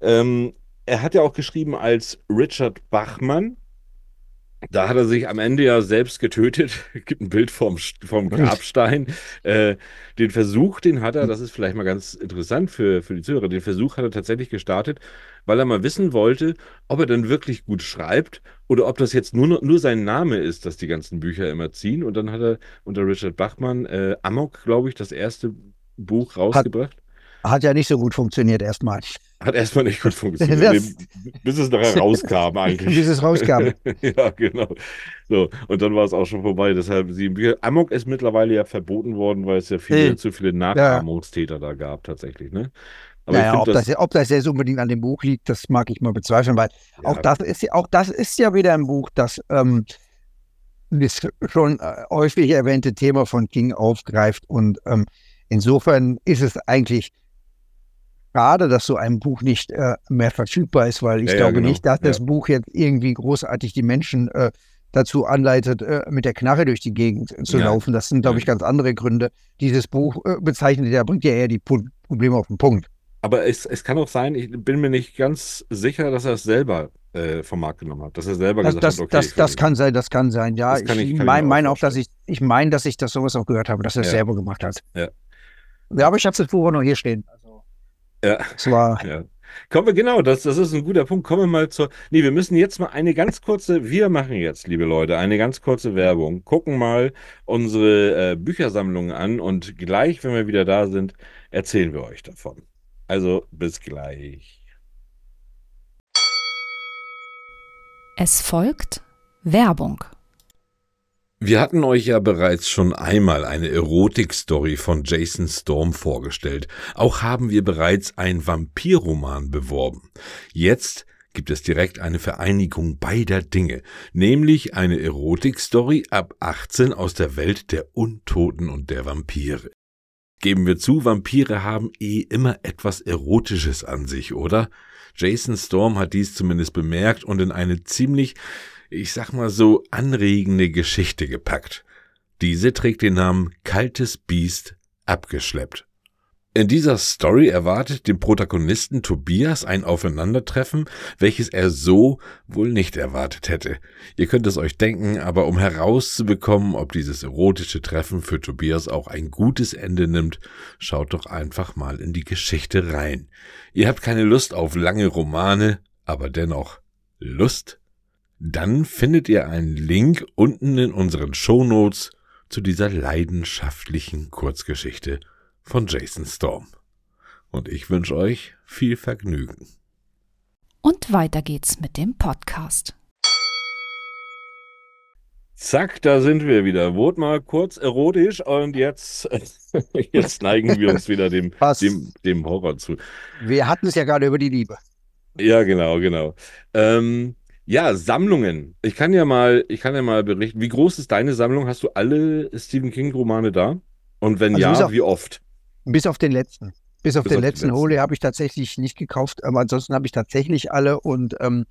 ähm, er hat ja auch geschrieben als Richard Bachmann. Da hat er sich am Ende ja selbst getötet. [LAUGHS] Gibt ein Bild vom, vom Grabstein. Äh, den Versuch, den hat er, das ist vielleicht mal ganz interessant für, für die Zuhörer, den Versuch hat er tatsächlich gestartet, weil er mal wissen wollte, ob er denn wirklich gut schreibt oder ob das jetzt nur, nur sein Name ist, dass die ganzen Bücher immer ziehen. Und dann hat er unter Richard Bachmann äh, Amok, glaube ich, das erste Buch rausgebracht. Hat ja nicht so gut funktioniert erstmal, Hat erstmal nicht gut funktioniert, [LAUGHS] Das- bis es nachher [LAUGHS] rauskam eigentlich. bis es rauskam. [LAUGHS] Ja, genau. So, und dann war es auch schon vorbei. Deshalb Bücher. Amok ist mittlerweile ja verboten worden, weil es ja viele, Hm. zu viele Nachahmungstäter da gab, tatsächlich, ne? Aber naja, ob, finde das, ob das jetzt unbedingt an dem Buch liegt, das mag ich mal bezweifeln, weil ja, auch, das ist, ja- auch das ist ja wieder ein Buch, das ähm, das schon äh, häufig erwähnte Thema von King aufgreift. Und ähm, insofern ist es eigentlich schade, dass so ein Buch nicht äh, mehr verfügbar ist, weil ich Ja, ja, glaube genau. nicht, dass das Ja. Buch jetzt irgendwie großartig die Menschen äh, dazu anleitet, äh, mit der Knarre durch die Gegend zu Ja. laufen. Das sind, glaube Ja. ich, ganz andere Gründe. Dieses Buch äh, bezeichnet ja, bringt ja eher die Probleme auf den Punkt. Aber es, es kann auch sein, ich bin mir nicht ganz sicher, dass er es selber äh, vom Markt genommen hat. Dass er selber Das, gesagt das, hat, okay. das, das kann sein, das kann sein. Ja, Das kann ich- ich meine mein auch, dass ich, ich meine, dass ich das sowas auch gehört habe, dass er es Ja. selber gemacht hat. Ja. Ja, aber ich habe das Buch auch noch hier stehen. Ja. es war, [LAUGHS] Ja. Kommen wir, genau, das, das ist ein guter Punkt. Kommen wir mal zur. Nee, wir müssen jetzt mal eine ganz kurze, wir machen jetzt, liebe Leute, eine ganz kurze Werbung. Gucken mal unsere äh, Büchersammlungen an und gleich, wenn wir wieder da sind, erzählen wir euch davon. Also bis gleich. Es folgt Werbung. Wir hatten euch ja bereits schon einmal eine Erotik-Story von Jason Storm vorgestellt. Auch haben wir bereits einen Vampirroman beworben. Jetzt gibt es direkt eine Vereinigung beider Dinge, nämlich eine Erotik-Story ab 18 aus der Welt der Untoten und der Vampire. Geben wir zu, Vampire haben eh immer etwas Erotisches an sich, oder? Jason Storm hat dies zumindest bemerkt und in eine ziemlich, ich sag mal so, anregende Geschichte gepackt. Diese trägt den Namen Kaltes Biest abgeschleppt. In dieser Story erwartet den Protagonisten Tobias ein Aufeinandertreffen, welches er so wohl nicht erwartet hätte. Ihr könnt es euch denken, aber um herauszubekommen, ob dieses erotische Treffen für Tobias auch ein gutes Ende nimmt, schaut doch einfach mal in die Geschichte rein. Ihr habt keine Lust auf lange Romane, aber dennoch Lust? Dann findet ihr einen Link unten in unseren Shownotes zu dieser leidenschaftlichen Kurzgeschichte von Jason Storm. Und ich wünsche euch viel Vergnügen. Und weiter geht's mit dem Podcast. Zack, da sind wir wieder. Wurde mal kurz erotisch und jetzt, [LAUGHS] jetzt neigen wir uns wieder dem, [LAUGHS] dem, dem Horror zu. Wir hatten es ja gerade über die Liebe. Ja, genau, genau. Ähm, ja, Sammlungen. Ich kann ja mal, ich kann ja mal berichten. Wie groß ist deine Sammlung? Hast du alle Stephen King Romane da? Und wenn also ja, wie oft? Bis auf den letzten. Bis auf Bis den auf letzten Hole habe ich tatsächlich nicht gekauft, aber ansonsten habe ich tatsächlich alle und ähm,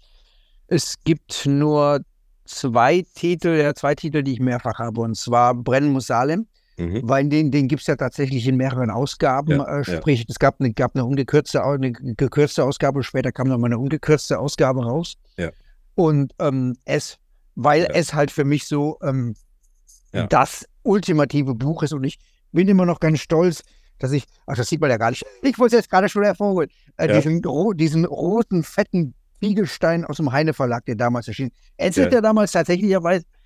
es gibt nur zwei Titel, ja, zwei Titel, die ich mehrfach habe, und zwar Brennen muss Salem. Mhm. Weil den, den gibt es ja tatsächlich in mehreren Ausgaben. Ja, äh, sprich, ja. es gab eine, gab eine ungekürzte eine gekürzte Ausgabe, später kam noch mal eine ungekürzte Ausgabe raus. Ja. Und ähm, es, weil ja. es halt für mich so ähm, das ultimative Buch ist und ich bin immer noch ganz stolz, dass ich, ach, das sieht man ja gar nicht, ich wollte es jetzt gerade schon hervorholen, äh, ja. diesen, diesen roten, fetten Spiegelstein aus dem Heine Verlag, der damals erschien. Es ja. ist ja damals tatsächlich,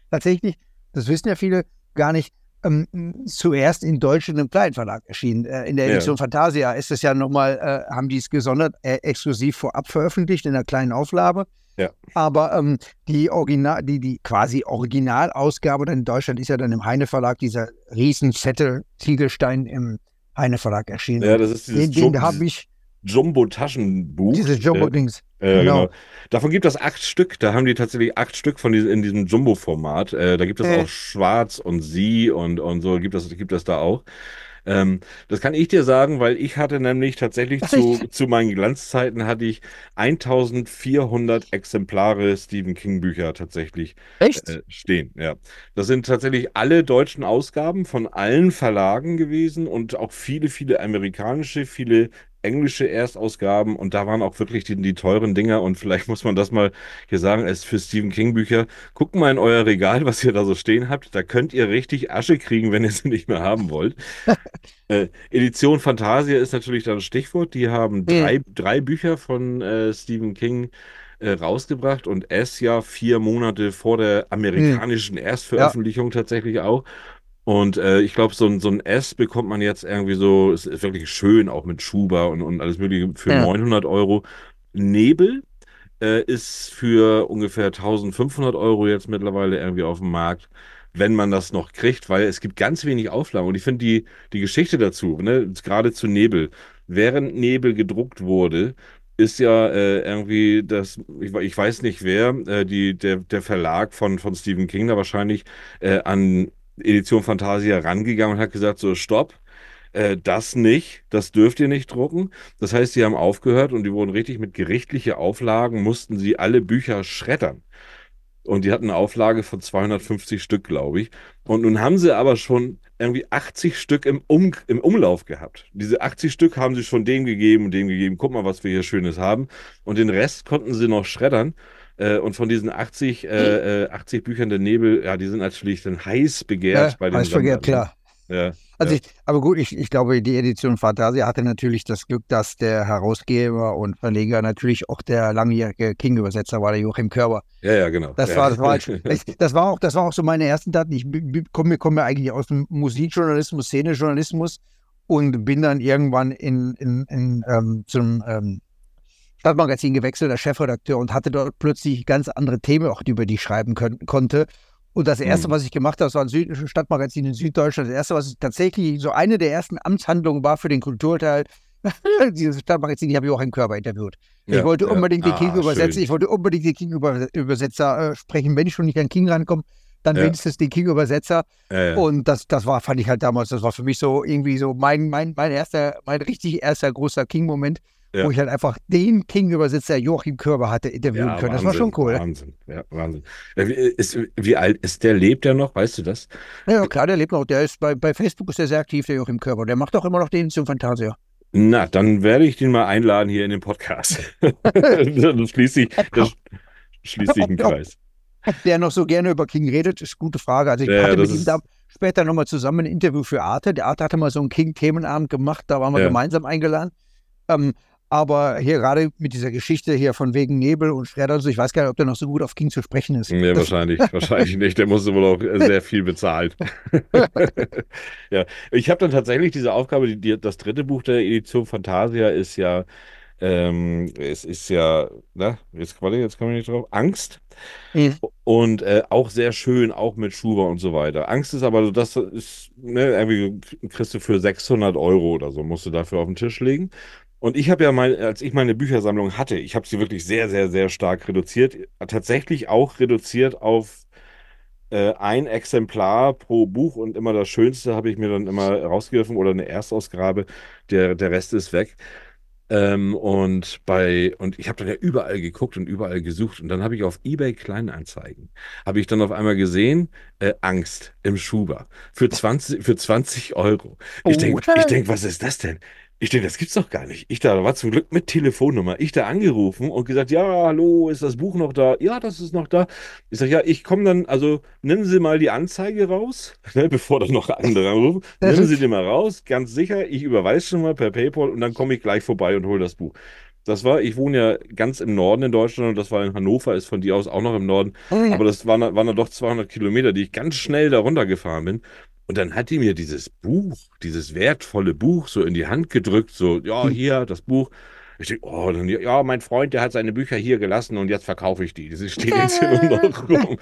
tatsächlich, das wissen ja viele gar nicht, ähm, zuerst in Deutsch in einem kleinen Verlag erschienen. Äh, in der Edition ja. Fantasia ist es ja nochmal, äh, haben die es gesondert, äh, exklusiv vorab veröffentlicht in einer kleinen Auflage. Ja. Aber ähm, die Original, die, die quasi Originalausgabe dann in Deutschland ist ja dann im Heine Verlag dieser Riesenzettel Ziegelstein im Heine Verlag erschienen. Ja, das ist dieses Den, den habe ich. Jumbo-Taschenbuch. Dieses Jumbo-Dings. Äh, genau. genau. Davon gibt es acht Stück. Da haben die tatsächlich acht Stück von diesem, in diesem Jumbo-Format. Äh, da gibt es äh. auch Schwarz und Sie und, und so gibt es, gibt es da auch. Ähm, das kann ich dir sagen, weil ich hatte nämlich tatsächlich zu, zu meinen Glanzzeiten hatte ich 1400 Exemplare Stephen King Bücher tatsächlich äh, stehen. Ja, das sind tatsächlich alle deutschen Ausgaben von allen Verlagen gewesen und auch viele, viele amerikanische, viele englische Erstausgaben und da waren auch wirklich die, die, teuren Dinger und vielleicht muss man das mal hier sagen, es für Stephen King Bücher. Guckt mal in euer Regal, was ihr da so stehen habt. Da könnt ihr richtig Asche kriegen, wenn ihr sie nicht mehr haben wollt. [LAUGHS] äh, Edition Fantasia ist natürlich dann ein Stichwort. Die haben drei, mhm. drei Bücher von äh, Stephen King äh, rausgebracht und es ja vier Monate vor der amerikanischen mhm. Erstveröffentlichung ja. tatsächlich auch. Und äh, ich glaube, so ein, so ein S bekommt man jetzt irgendwie so, ist, ist wirklich schön, auch mit Schuber und, und alles Mögliche für ja. 900 Euro. Nebel äh, ist für ungefähr 1500 Euro jetzt mittlerweile irgendwie auf dem Markt, wenn man das noch kriegt, weil es gibt ganz wenig Auflagen. Und ich finde die, die Geschichte dazu, ne, gerade zu Nebel, während Nebel gedruckt wurde, ist ja äh, irgendwie das, ich, ich, weiß nicht wer, äh, die, der, der Verlag von, von Stephen King da wahrscheinlich äh, an Edition Fantasia rangegangen und hat gesagt, so stopp, äh, das nicht, das dürft ihr nicht drucken. Das heißt, sie haben aufgehört und die wurden richtig mit gerichtlichen Auflagen, mussten sie alle Bücher schreddern. Und die hatten eine Auflage von 250 Stück, glaube ich. Und nun haben sie aber schon irgendwie 80 Stück im, um, im Umlauf gehabt. Diese 80 Stück haben sie schon dem gegeben und dem gegeben. Guck mal, was wir hier Schönes haben. Und den Rest konnten sie noch schreddern. Äh, und von diesen 80, äh, 80 äh, Büchern der Nebel, ja, die sind natürlich dann heiß begehrt ja, bei den Heiß begehrt, klar. Ja, also ja. Ich, aber gut, ich, ich glaube, die Edition Fantasia hatte natürlich das Glück, dass der Herausgeber und Verleger natürlich auch der langjährige King-Übersetzer war, der Joachim Körber. Ja, ja, genau. Das, ja. War, das, war, halt, [LAUGHS] das, war auch, das war auch so meine ersten Daten. Ich komme komm ja eigentlich aus dem Musikjournalismus, Szenejournalismus und bin dann irgendwann in, in, in ähm, zum ähm, Stadtmagazin gewechselt, als Chefredakteur und hatte dort plötzlich ganz andere Themen, auch über die ich schreiben können, konnte. Und das Erste, mhm. was ich gemacht habe, das war ein Süd Stadtmagazin in Süddeutschland. Das Erste, was ich tatsächlich so eine der ersten Amtshandlungen war für den Kulturteil, [LAUGHS] dieses Stadtmagazin, habe ich auch einen Körper interviewt. Ja, ich wollte ja. unbedingt den ah, King übersetzen, ich wollte unbedingt den King -Übersetzer äh, sprechen. Wenn ich schon nicht an King rankomme, dann Ja. wenigstens den King-Übersetzer. Äh, Und das, das war, fand ich halt damals, das war für mich so irgendwie so mein, mein, mein erster, mein richtig erster großer King-Moment, Ja. wo ich halt einfach den King-Übersetzer Joachim Körber hatte interviewen ja, können. Das war schon cool. Wahnsinn, ja, Wahnsinn. Äh, Wie, ist, wie alt ist der? Lebt der noch? Weißt du das? Ja, klar, der lebt noch. Der ist bei, bei Facebook ist der sehr aktiv, der Joachim Körber. Der macht auch immer noch den zum Fantasia. Na, dann werde ich den mal einladen hier in den Podcast. [LAUGHS] [LAUGHS] dann schließe ich, dann schließe ich einen Kreis. Ob der noch so gerne über King redet, ist eine gute Frage. Also ich Ja, hatte das mit ihm da später nochmal zusammen ein Interview für Arte. Der Arte hatte mal so einen King-Themenabend gemacht, da waren wir Ja. gemeinsam eingeladen. Ähm, aber hier gerade mit dieser Geschichte hier von wegen Nebel und Schredder, und so, ich weiß gar nicht, ob der noch so gut auf King zu sprechen ist. Das- wahrscheinlich, [LAUGHS] wahrscheinlich nicht. Der musste wohl auch sehr viel bezahlt. [LAUGHS] ja, ich habe dann tatsächlich diese Aufgabe, die, die, das dritte Buch der Edition Fantasia ist ja, ähm, es ist ja, na, jetzt, warte, jetzt komme ich nicht drauf, Angst. Mhm. Und äh, auch sehr schön, auch mit Schuber und so weiter. Angst ist aber, so, das ist, ne, irgendwie kriegst du für 600 Euro oder so, musst du dafür auf den Tisch legen. Und ich habe ja mal, als ich meine Büchersammlung hatte, ich habe sie wirklich sehr, sehr, sehr stark reduziert. Tatsächlich auch reduziert auf äh, ein Exemplar pro Buch und immer das Schönste habe ich mir dann immer rausgegriffen oder eine Erstausgabe. Der, der Rest ist weg. Ähm, und bei, und ich habe dann ja überall geguckt und überall gesucht. Und dann habe ich auf eBay Kleinanzeigen, habe ich dann auf einmal gesehen, äh, Angst im Schuber für 20, für 20 Euro. Ich Oh. denke, ich denk, was ist das denn? Ich denke, das gibt's doch gar nicht. Ich da war zum Glück mit Telefonnummer. Ich da angerufen und gesagt, ja, hallo, ist das Buch noch da? Ja, das ist noch da. Ich sage, ja, ich komme dann, also nehmen Sie mal die Anzeige raus, [LAUGHS] ne, bevor dann noch andere anrufen. [LAUGHS] Nehmen Sie die mal raus, ganz sicher. Ich überweise schon mal per PayPal und dann komme ich gleich vorbei und hole das Buch. Das war, ich wohne ja ganz im Norden in Deutschland und das war in Hannover, ist von dir aus auch noch im Norden. Aber das waren, waren dann doch 200 Kilometer, die ich ganz schnell da runtergefahren bin. Und dann hat die mir dieses Buch, dieses wertvolle Buch so in die Hand gedrückt, so, ja, hier, das Buch. Ich denke, oh, dann, ja, mein Freund, der hat seine Bücher hier gelassen und jetzt verkaufe ich die. Sie stehen jetzt hier nur noch [LAUGHS] rum.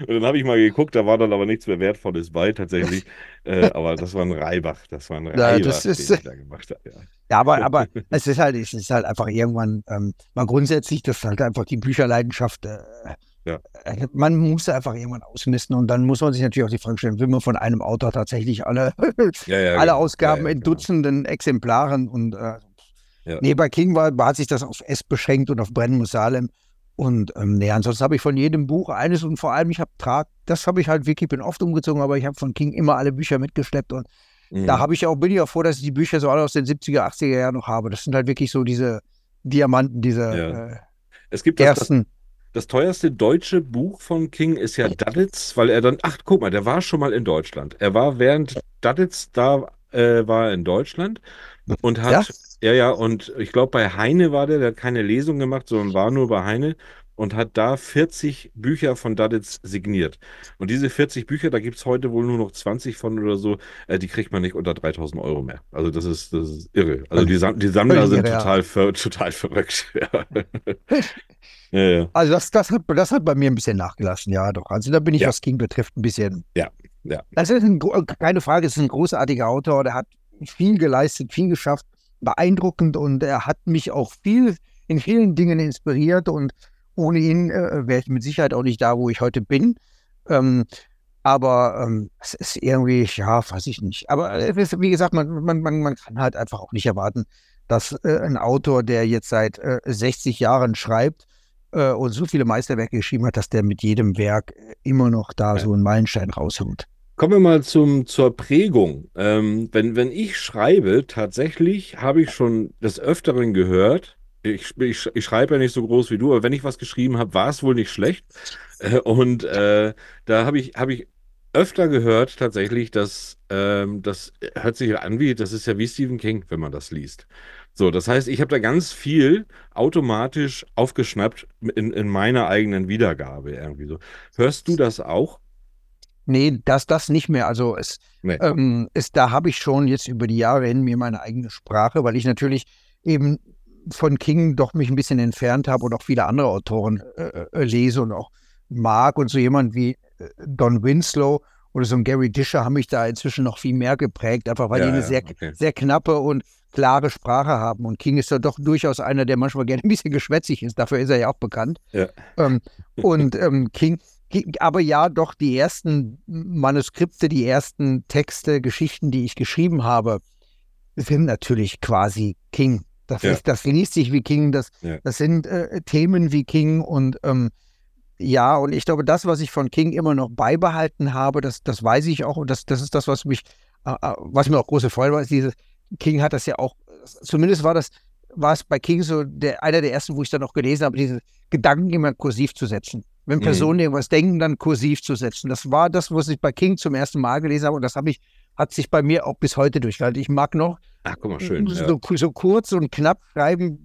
Und dann habe ich mal geguckt, da war dann aber nichts mehr Wertvolles bei, tatsächlich. [LAUGHS] Äh, aber das war ein Reibach, das war ein Ja, Reibach, das ist- den ich da gemacht habe. Ja. Ja, aber, aber [LAUGHS] es ist halt, es ist halt einfach irgendwann, ähm, mal grundsätzlich, das ist halt einfach die Bücherleidenschaft. Äh, Ja. äh, Man muss einfach irgendwann ausmisten und dann muss man sich natürlich auch die Frage stellen, will man von einem Autor tatsächlich alle, [LAUGHS] Ja, ja, alle genau. Ausgaben in genau. Dutzenden Exemplaren und äh, nee, bei King war, hat sich das auf S beschränkt und auf Brennen muss Salem. Und ähm, nee, ansonsten habe ich von jedem Buch eines und vor allem, ich habe Trag, das habe ich halt wirklich, bin oft umgezogen, aber ich habe von King immer alle Bücher mitgeschleppt und Mhm. da habe ich auch, bin ich auch froh, dass ich die Bücher so alle aus den 70er, 80er Jahren noch habe. Das sind halt wirklich so diese Diamanten, diese Ja. äh, es gibt das, das ersten. Das teuerste deutsche Buch von King ist ja Duddits, weil er dann, ach guck mal, der war schon mal in Deutschland. Er war während Duddits da äh, war er in Deutschland und hat, ja, ja, und ich glaube bei Heine war der, der hat keine Lesung gemacht, sondern war nur bei Heine und hat da 40 Bücher von Duddits signiert. Und diese 40 Bücher, da gibt es heute wohl nur noch 20 von oder so, äh, die kriegt man nicht unter 3000 Euro mehr. Also das ist, das ist irre. Also die, Sam die Sammler sind ja. total, ver [LAUGHS] total verrückt. Ja. [LAUGHS] ja, ja. Also das, das, hat, das hat bei mir ein bisschen nachgelassen, ja doch. Also da bin ich, Ja. was King betrifft, ein bisschen. Ja, ja. Das ist ein, keine Frage, es ist ein großartiger Autor, der hat viel geleistet, viel geschafft, beeindruckend und er hat mich auch viel in vielen Dingen inspiriert und ohne ihn äh, wäre ich mit Sicherheit auch nicht da, wo ich heute bin. Ähm, aber ähm, es ist irgendwie, ja, weiß ich nicht. Aber es ist, wie gesagt, man, man, man, man kann halt einfach auch nicht erwarten, dass äh, ein Autor, der jetzt seit äh, 60 Jahren schreibt äh, und so viele Meisterwerke geschrieben hat, dass der mit jedem Werk äh, immer noch da Ja. so einen Meilenstein rausholt. Kommen wir mal zum, zur Prägung. Ähm, wenn, wenn ich schreibe, tatsächlich habe ich schon des Öfteren gehört, ich, ich, ich schreibe ja nicht so groß wie du, aber wenn ich was geschrieben habe, war es wohl nicht schlecht. Äh, und äh, da habe ich, habe ich öfter gehört tatsächlich, dass ähm, das hört sich an wie, das ist ja wie Stephen King, wenn man das liest. So, das heißt, ich habe da ganz viel automatisch aufgeschnappt in, in meiner eigenen Wiedergabe irgendwie so. Hörst du das auch? Nee, das, das nicht mehr. Also es, Nee. ähm, es, da habe ich schon jetzt über die Jahre hin mir meine eigene Sprache, weil ich natürlich eben von King doch mich ein bisschen entfernt habe und auch viele andere Autoren äh, äh, lese und auch mag und so jemand wie äh, Don Winslow oder so ein Gary Disher haben mich da inzwischen noch viel mehr geprägt, einfach weil Ja, die eine ja, sehr, okay. sehr knappe und klare Sprache haben. Und King ist ja doch durchaus einer, der manchmal gerne ein bisschen geschwätzig ist. Dafür ist er ja auch bekannt. Ja. Ähm, [LAUGHS] und ähm, King, aber ja, doch die ersten Manuskripte, die ersten Texte, Geschichten, die ich geschrieben habe, sind natürlich quasi King. Das, Ja. ist, das liest sich wie King, das, Ja. das sind äh, Themen wie King und ähm, ja, und ich glaube, das, was ich von King immer noch beibehalten habe, das, das weiß ich auch und das, das ist das, was mich, äh, äh, was mir auch große Freude war, ist dieses, King hat das ja auch, zumindest war das, war es bei King so der, einer der ersten, wo ich dann noch gelesen habe, diese Gedanken immer kursiv zu setzen. Wenn Mhm. Personen irgendwas denken, dann kursiv zu setzen. Das war das, was ich bei King zum ersten Mal gelesen habe und das habe ich, hat sich bei mir auch bis heute durchgehalten. Ich mag noch Ach, guck mal, schön. Ja. so, so kurz und knapp schreiben,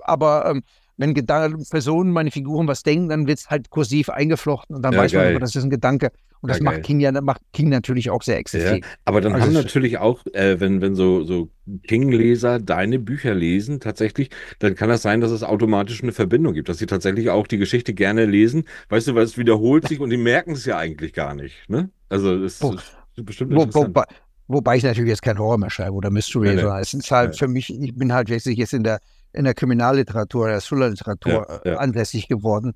aber ähm, wenn Gedanken, Personen, meine Figuren was denken, dann wird es halt kursiv eingeflochten und dann Ja, weiß man geil. immer, das ist ein Gedanke. Und das Ja, macht geil. King ja, macht King natürlich auch sehr Ja, exzessiv. aber dann Also haben natürlich auch, äh, wenn, wenn so, so King-Leser deine Bücher lesen, tatsächlich, dann kann das sein, dass es automatisch eine Verbindung gibt, dass sie tatsächlich auch die Geschichte gerne lesen, weißt du, weil es wiederholt sich und die merken es ja eigentlich gar nicht. Ne? Also es Wo- ist bestimmt Wo, interessant. wobei, wobei ich natürlich jetzt kein Horror mehr schreibe oder Mystery, sondern es ist halt für mich, ich bin halt wirklich jetzt in der, in der Kriminalliteratur, der Thriller-Literatur Ja, äh, ja. ansässig geworden.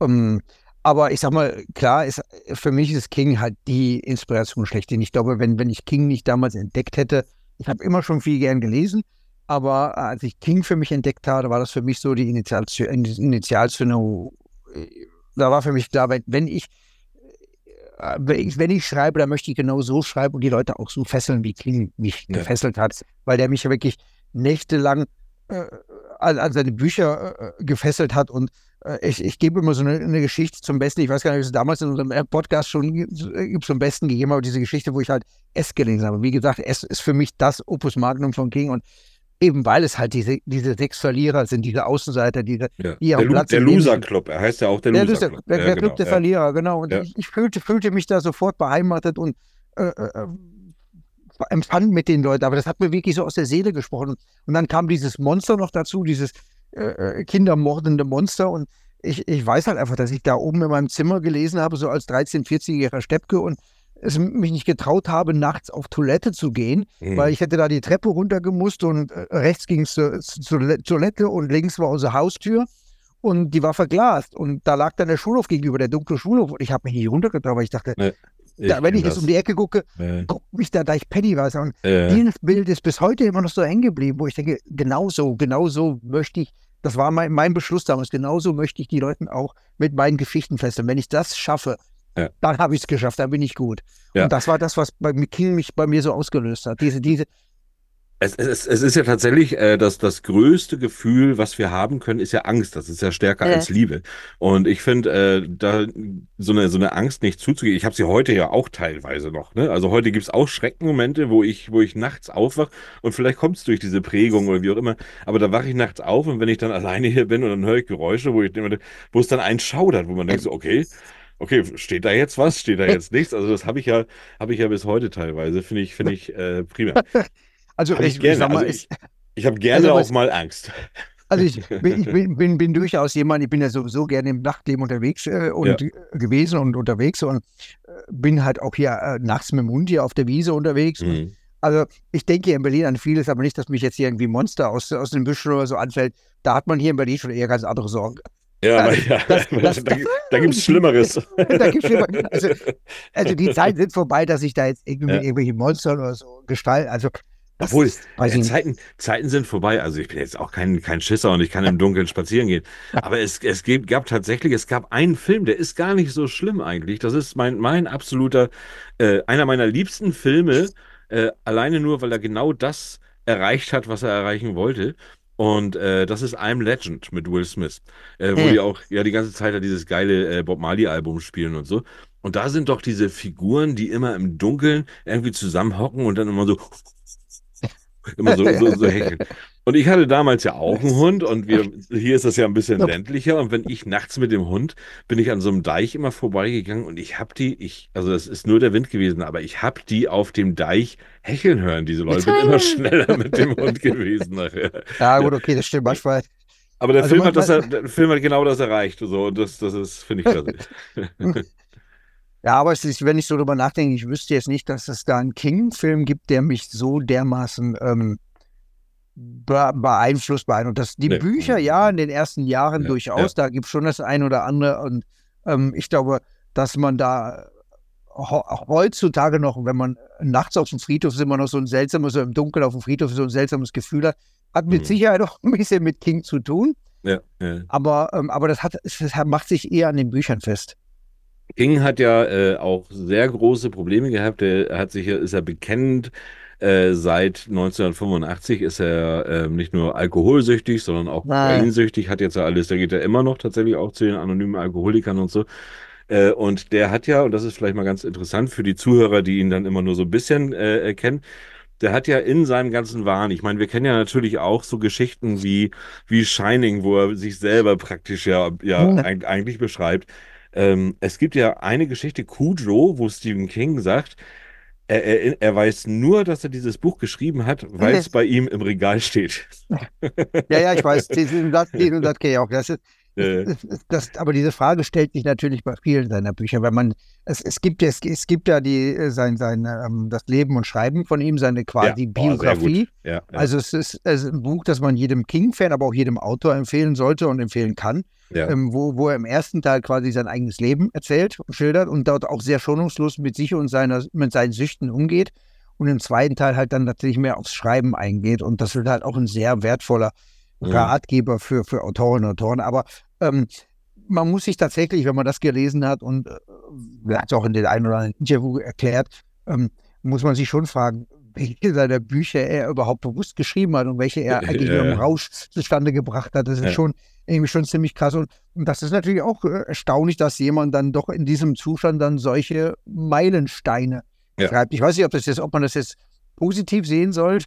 Ähm, aber ich sag mal, klar, ist, für mich ist King halt die Inspiration schlechthin. Ich glaube, wenn, wenn ich King nicht damals entdeckt hätte, ich habe immer schon viel gern gelesen, aber als ich King für mich entdeckt habe, war das für mich so die Initialzü- Initialzündung. Da war für mich klar, wenn, wenn ich äh, wenn ich, schreibe, dann möchte ich genau so schreiben und die Leute auch so fesseln, wie King mich gefesselt hat, weil der mich wirklich nächtelang äh, an, an seine Bücher äh, gefesselt hat und äh, ich, ich gebe immer so eine, eine Geschichte zum Besten. Ich weiß gar nicht, ob es damals in unserem äh, Podcast schon äh, zum Besten gegeben habe, diese Geschichte, wo ich halt S gelesen habe. Wie gesagt, S ist für mich das Opus Magnum von King und eben weil es halt diese, diese sechs Verlierer sind, diese Außenseiter, diese, Ja. die am Der, Platz der im Leben Loser sind. Club, er heißt ja auch der, Der, Loser Loser, Club. der, Ja, der genau, Club der ja. Verlierer, genau. Und Ja. ich, ich fühlte, fühlte mich da sofort beheimatet und äh, äh, empfand mit den Leuten. Aber das hat mir wirklich so aus der Seele gesprochen. Und dann kam dieses Monster noch dazu, dieses äh, äh, kindermordende Monster. Und ich, ich weiß halt einfach, dass ich da oben in meinem Zimmer gelesen habe, so als 13-, 14-jähriger Steppke und es mich nicht getraut habe, nachts auf Toilette zu gehen, Mhm. weil ich hätte da die Treppe runtergemusst und äh, rechts ging es zur, zur Toilette und links war unsere Haustür und die war verglast und da lag dann der Schulhof gegenüber, der dunkle Schulhof und ich habe mich nicht runtergetraut, weil ich dachte, Ne, da, wenn ich jetzt um die Ecke gucke. Äh, guckt mich da gleich Pennywise an. äh, Dieses Bild ist bis heute immer noch so hängen geblieben, wo ich denke, genau so, genau so möchte ich, das war mein, mein Beschluss damals, genauso möchte ich die Leuten auch mit meinen Geschichten fesseln. Wenn ich das schaffe, Ja. dann habe ich es geschafft, dann bin ich gut. Ja. Und das war das, was bei King mich bei mir so ausgelöst hat. Diese, diese, Es, es, es ist ja tatsächlich äh, das, das größte Gefühl, was wir haben können, ist ja Angst. Das ist ja stärker Ja. als Liebe. Und ich finde, äh, da so eine, so eine Angst nicht zuzugeben, ich habe sie heute ja auch teilweise noch. Ne? Also heute gibt's auch Schreckenmomente, wo ich, wo ich nachts aufwach und vielleicht kommt's durch diese Prägung oder wie auch immer, aber da wache ich nachts auf und wenn ich dann [LAUGHS] alleine hier bin und dann höre ich Geräusche, wo ich wo es dann einen schaudert, wo man denkt so, okay, okay, steht da jetzt was, steht da [LAUGHS] jetzt nichts? Also das habe ich ja, habe ich ja bis heute teilweise, finde ich, finde ich äh, prima. [LAUGHS] also Habe ich, ich, gerne. mal, also ich, ich, habe gerne Also auch mal Angst. Also ich [LAUGHS] bin, ich bin, bin, bin durchaus jemand, ich bin ja sowieso gerne im Nachtleben unterwegs äh, und äh, gewesen und unterwegs und äh, bin halt auch hier äh, nachts mit dem Hund hier auf der Wiese unterwegs. Mhm. also ich denke hier in Berlin an vieles, aber nicht, dass mich jetzt hier irgendwie Monster aus, aus den Büschen oder so anfällt. Da hat man hier in Berlin schon eher ganz andere Sorgen. Ja, Also, ja, das- [LAUGHS] das- da, da gibt es [LAUGHS] Schlimmeres. Da gibt's schlimmer- also, also die Zeiten sind vorbei, dass ich da jetzt irgendwie Ja. mit irgendwelchen Monstern oder so gestalten. Also das Obwohl, weiß äh. Zeiten, Zeiten sind vorbei. Also ich bin jetzt auch kein, kein Schisser und ich kann im Dunkeln spazieren gehen. Aber es, es gibt, gab tatsächlich, es gab einen Film, der ist gar nicht so schlimm eigentlich. Das ist mein, mein absoluter, äh, einer meiner liebsten Filme, äh, alleine nur, weil er genau das erreicht hat, was er erreichen wollte. Und äh, das ist I'm Legend mit Will Smith, äh, wo Hm. die auch ja die ganze Zeit da dieses geile äh, Bob Marley-Album spielen und so. Und da sind doch diese Figuren, die immer im Dunkeln irgendwie zusammenhocken und dann immer so immer so, [LAUGHS] so, so hecheln. Und ich hatte damals ja auch einen Hund und wir, hier ist das ja ein bisschen ländlicher und wenn ich nachts mit dem Hund bin ich an so einem Deich immer vorbeigegangen und ich habe die, ich, also das ist nur der Wind gewesen, aber ich habe die auf dem Deich hecheln hören, diese Leute. Bin immer schneller mit dem Hund gewesen nachher. Ja, gut, okay, das stimmt manchmal. Aber der Also Film man- hat das, der Film hat genau das erreicht, so und das, das ist, finde ich klasse. [LAUGHS] Ja, aber es ist, wenn ich so drüber nachdenke, ich wüsste jetzt nicht, dass es da einen King-Film gibt, der mich so dermaßen ähm, be beeinflusst beeindruckt. Das, die Nee. Bücher, ja, in den ersten Jahren Ja, durchaus, da gibt es schon das ein oder andere und ähm, ich glaube, dass man da heutzutage noch, wenn man nachts auf dem Friedhof ist, immer noch so ein seltsames, so im Dunkeln auf dem Friedhof so ein seltsames Gefühl hat, hat mit mhm. Sicherheit auch ein bisschen mit King zu tun. Ja, ja. Aber, ähm, aber das, hat, das macht sich eher an den Büchern fest. King hat ja äh, auch sehr große Probleme gehabt. Er hat sich, ist er bekennend. Äh, seit 1985 ist er äh, nicht nur alkoholsüchtig, sondern auch kokainsüchtig. Hat jetzt ja alles, da geht er immer noch tatsächlich auch zu den anonymen Alkoholikern und so. Äh, und der hat ja, und das ist vielleicht mal ganz interessant für die Zuhörer, die ihn dann immer nur so ein bisschen äh, kennen, der hat ja in seinem ganzen Wahn, ich meine, wir kennen ja natürlich auch so Geschichten wie, wie Shining, wo er sich selber praktisch ja, ja mhm. eigentlich beschreibt. Ähm, es gibt ja eine Geschichte, Cujo, wo Stephen King sagt, er, er, er, weiß nur, dass er dieses Buch geschrieben hat, weil es bei ihm im Regal steht. Ja, ja, ich weiß, diesen Satz, diesen Satz kenne ich auch. Das ist. Das, aber diese Frage stellt sich natürlich bei vielen seiner Bücher, weil man, es, es gibt es, es gibt ja die, äh, sein, sein, ähm, das Leben und Schreiben von ihm, seine quasi ja, Biografie. Oh, ja, ja. Also es ist, es ist ein Buch, das man jedem King-Fan, aber auch jedem Autor empfehlen sollte und empfehlen kann, ähm, wo, wo er im ersten Teil quasi sein eigenes Leben erzählt und schildert und dort auch sehr schonungslos mit sich und seiner, mit seinen Süchten umgeht. Und im zweiten Teil halt dann natürlich mehr aufs Schreiben eingeht. Und das wird halt auch ein sehr wertvoller Ratgeber für, für Autorinnen und Autoren. Aber ähm, man muss sich tatsächlich, wenn man das gelesen hat und äh, hat es auch in den einen oder anderen Interview erklärt, ähm, muss man sich schon fragen, welche seiner Bücher er überhaupt bewusst geschrieben hat und welche er eigentlich ja. im Rausch zustande gebracht hat. Das ist ja. schon irgendwie schon ziemlich krass. Und, und, das ist natürlich auch äh, erstaunlich, dass jemand dann doch in diesem Zustand dann solche Meilensteine ja. schreibt. Ich weiß nicht, ob, das jetzt, ob man das jetzt positiv sehen soll.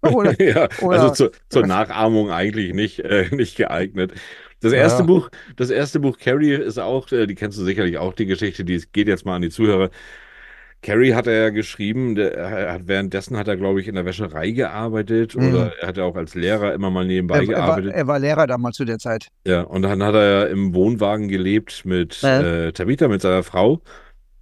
[LAUGHS] Oder, ja, oder, also zu, zur Nachahmung eigentlich nicht, äh, nicht geeignet. Das erste ja. Buch, das erste Buch Carrie ist auch, äh, die kennst du sicherlich auch, die Geschichte, die geht jetzt mal an die Zuhörer. Carrie hat er ja geschrieben, der, hat, währenddessen hat er, glaube ich, in der Wäscherei gearbeitet mhm. oder er hat auch als Lehrer immer mal nebenbei er, gearbeitet. Er war, er war, Lehrer damals zu der Zeit. Ja, und dann hat er ja im Wohnwagen gelebt mit äh. Äh, Tabitha, mit seiner Frau.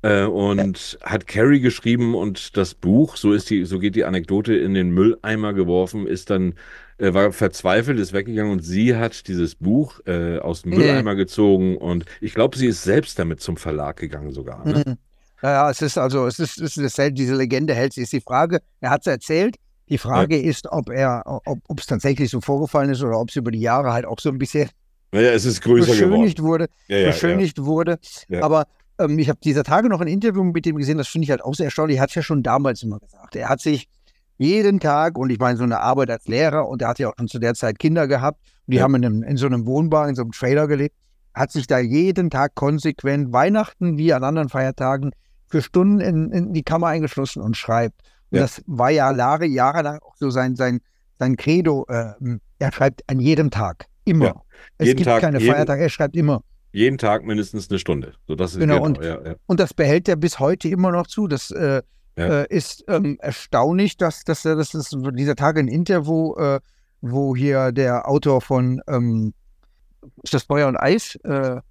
Äh, und ja. hat Carrie geschrieben und das Buch, so ist die, so geht die Anekdote in den Mülleimer geworfen, ist dann äh, war verzweifelt, ist weggegangen und sie hat dieses Buch äh, aus dem Mülleimer mhm. gezogen und ich glaube, sie ist selbst damit zum Verlag gegangen sogar. Ne? Mhm. Ja, es ist also, es ist, es ist diese Legende hält sich. Ist die Frage, er hat es erzählt. Die Frage ja. ist, ob er, ob es tatsächlich so vorgefallen ist oder ob es über die Jahre halt auch so ein bisschen naja, es ist größer beschönigt geworden. wurde. Ja, ja, beschönigt wurde. Aber ähm, ich habe dieser Tage noch ein Interview mit ihm gesehen, das finde ich halt auch sehr erstaunlich. Er hat es ja schon damals immer gesagt. Er hat sich jeden Tag und ich meine, so eine Arbeit als Lehrer und er hat ja auch schon zu der Zeit Kinder gehabt und die ja. haben in, einem, in so einem Wohnwagen, in so einem Trailer gelebt, hat sich da jeden Tag konsequent Weihnachten wie an anderen Feiertagen für Stunden in, in die Kammer eingeschlossen und schreibt. Und ja. das war ja Jahre, jahrelang auch so sein, sein, sein Credo. Äh, er schreibt an jedem Tag, immer. Ja. Es gibt Tag, keine jeden, Feiertage, er schreibt immer. Jeden Tag mindestens eine Stunde. So, das ist genau, genau und, ja, und das behält er bis heute immer noch zu. Das äh, ja. äh, ist ähm, erstaunlich, dass, dass, dass, dass dieser Tag ein Interview, äh, wo hier der Autor von ähm, ist das Feuer und Eis, äh,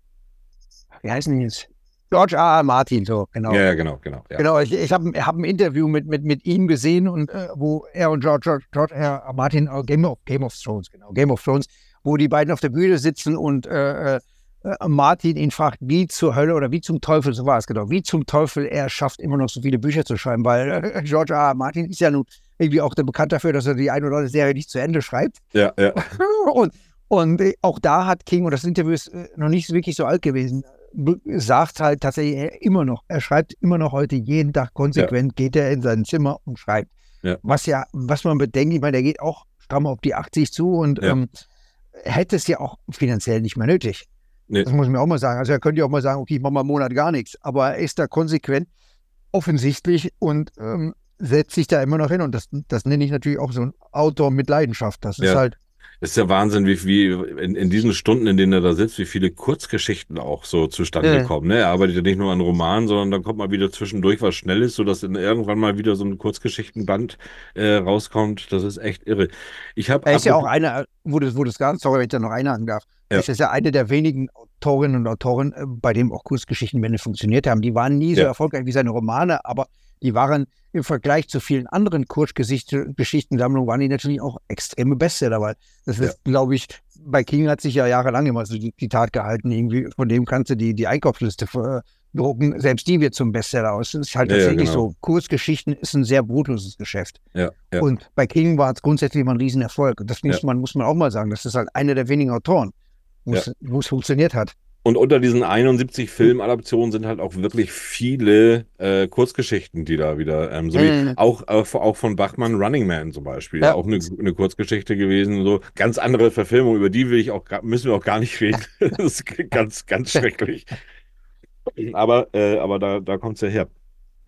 wie heißen die jetzt? George R. R. Martin, so, genau. Ja, genau, genau. Ja. Genau, ich, ich habe hab ein Interview mit, mit, mit ihm gesehen und äh, wo er und George, George, George R. Martin, uh, Game, of, Game of Thrones, genau, Game of Thrones, wo die beiden auf der Bühne sitzen und äh, äh äh, Martin ihn fragt, wie zur Hölle oder wie zum Teufel, so war es genau, wie zum Teufel er schafft, immer noch so viele Bücher zu schreiben, weil äh, [LAUGHS] George R. R. Martin ist ja nun irgendwie auch der bekannt dafür, dass er die eine oder andere Serie nicht zu Ende schreibt. Ja, ja. [LAUGHS] Und, und äh, auch da hat King, und das Interview ist noch nicht wirklich so alt gewesen, sagt halt tatsächlich immer noch, er schreibt immer noch heute jeden Tag konsequent, ja. geht er in sein Zimmer und schreibt. Ja. Was ja, was man bedenkt, ich meine, der geht auch stramm auf die 80 zu und ja. ähm, hätte es ja auch finanziell nicht mehr nötig. Nee. Das muss man auch mal sagen. Also er könnte ja auch mal sagen, okay, ich mache mal einen Monat gar nichts. Aber er ist da konsequent, offensichtlich und ähm, setzt sich da immer noch hin. Und das, das nenne ich natürlich auch so ein Autor mit Leidenschaft. Das ja. ist halt das ist ja Wahnsinn, wie, wie in, in diesen Stunden, in denen er da sitzt, wie viele Kurzgeschichten auch so zustande ja. kommen. Ne? Er arbeitet ja nicht nur an Romanen, sondern dann kommt mal wieder zwischendurch was Schnelles, sodass dann irgendwann mal wieder so ein Kurzgeschichtenband äh, rauskommt. Das ist echt irre. Ich habe. Er ist ja auch einer, wo das, wo das ganz, sorry, wenn ich da noch einhaken darf. Ja. Das ist ja eine der wenigen Autorinnen und Autoren, äh, bei denen auch Kurzgeschichtenbände funktioniert haben. Die waren nie so ja. erfolgreich wie seine Romane, aber die waren im Vergleich zu vielen anderen Kurzgeschichtensammlungen, waren die natürlich auch extreme Bestseller, weil das ist, ja. glaube ich, bei King hat sich ja jahrelang immer so die, die Tat gehalten, irgendwie, von dem kannst du die, die Einkaufsliste drucken, selbst die wird zum Bestseller aus. Das ist halt ja, tatsächlich ja, genau. so. Kurzgeschichten ist ein sehr brutloses Geschäft. Ja, ja. Und bei King war es grundsätzlich mal ein Riesenerfolg. Und das muss, man, muss man auch mal sagen. Das ist halt einer der wenigen Autoren, wo es funktioniert hat. Und unter diesen 71 Filmadaptionen sind halt auch wirklich viele äh, Kurzgeschichten, die da wieder, ähm, so wie mhm. auch, äh, auch von Bachmann Running Man zum Beispiel, ja. auch eine, eine Kurzgeschichte gewesen, so ganz andere Verfilmung, über die will ich auch, müssen wir auch gar nicht reden. [LAUGHS] das ist ganz, ganz schrecklich. Aber, äh, aber da, da kommt es ja her.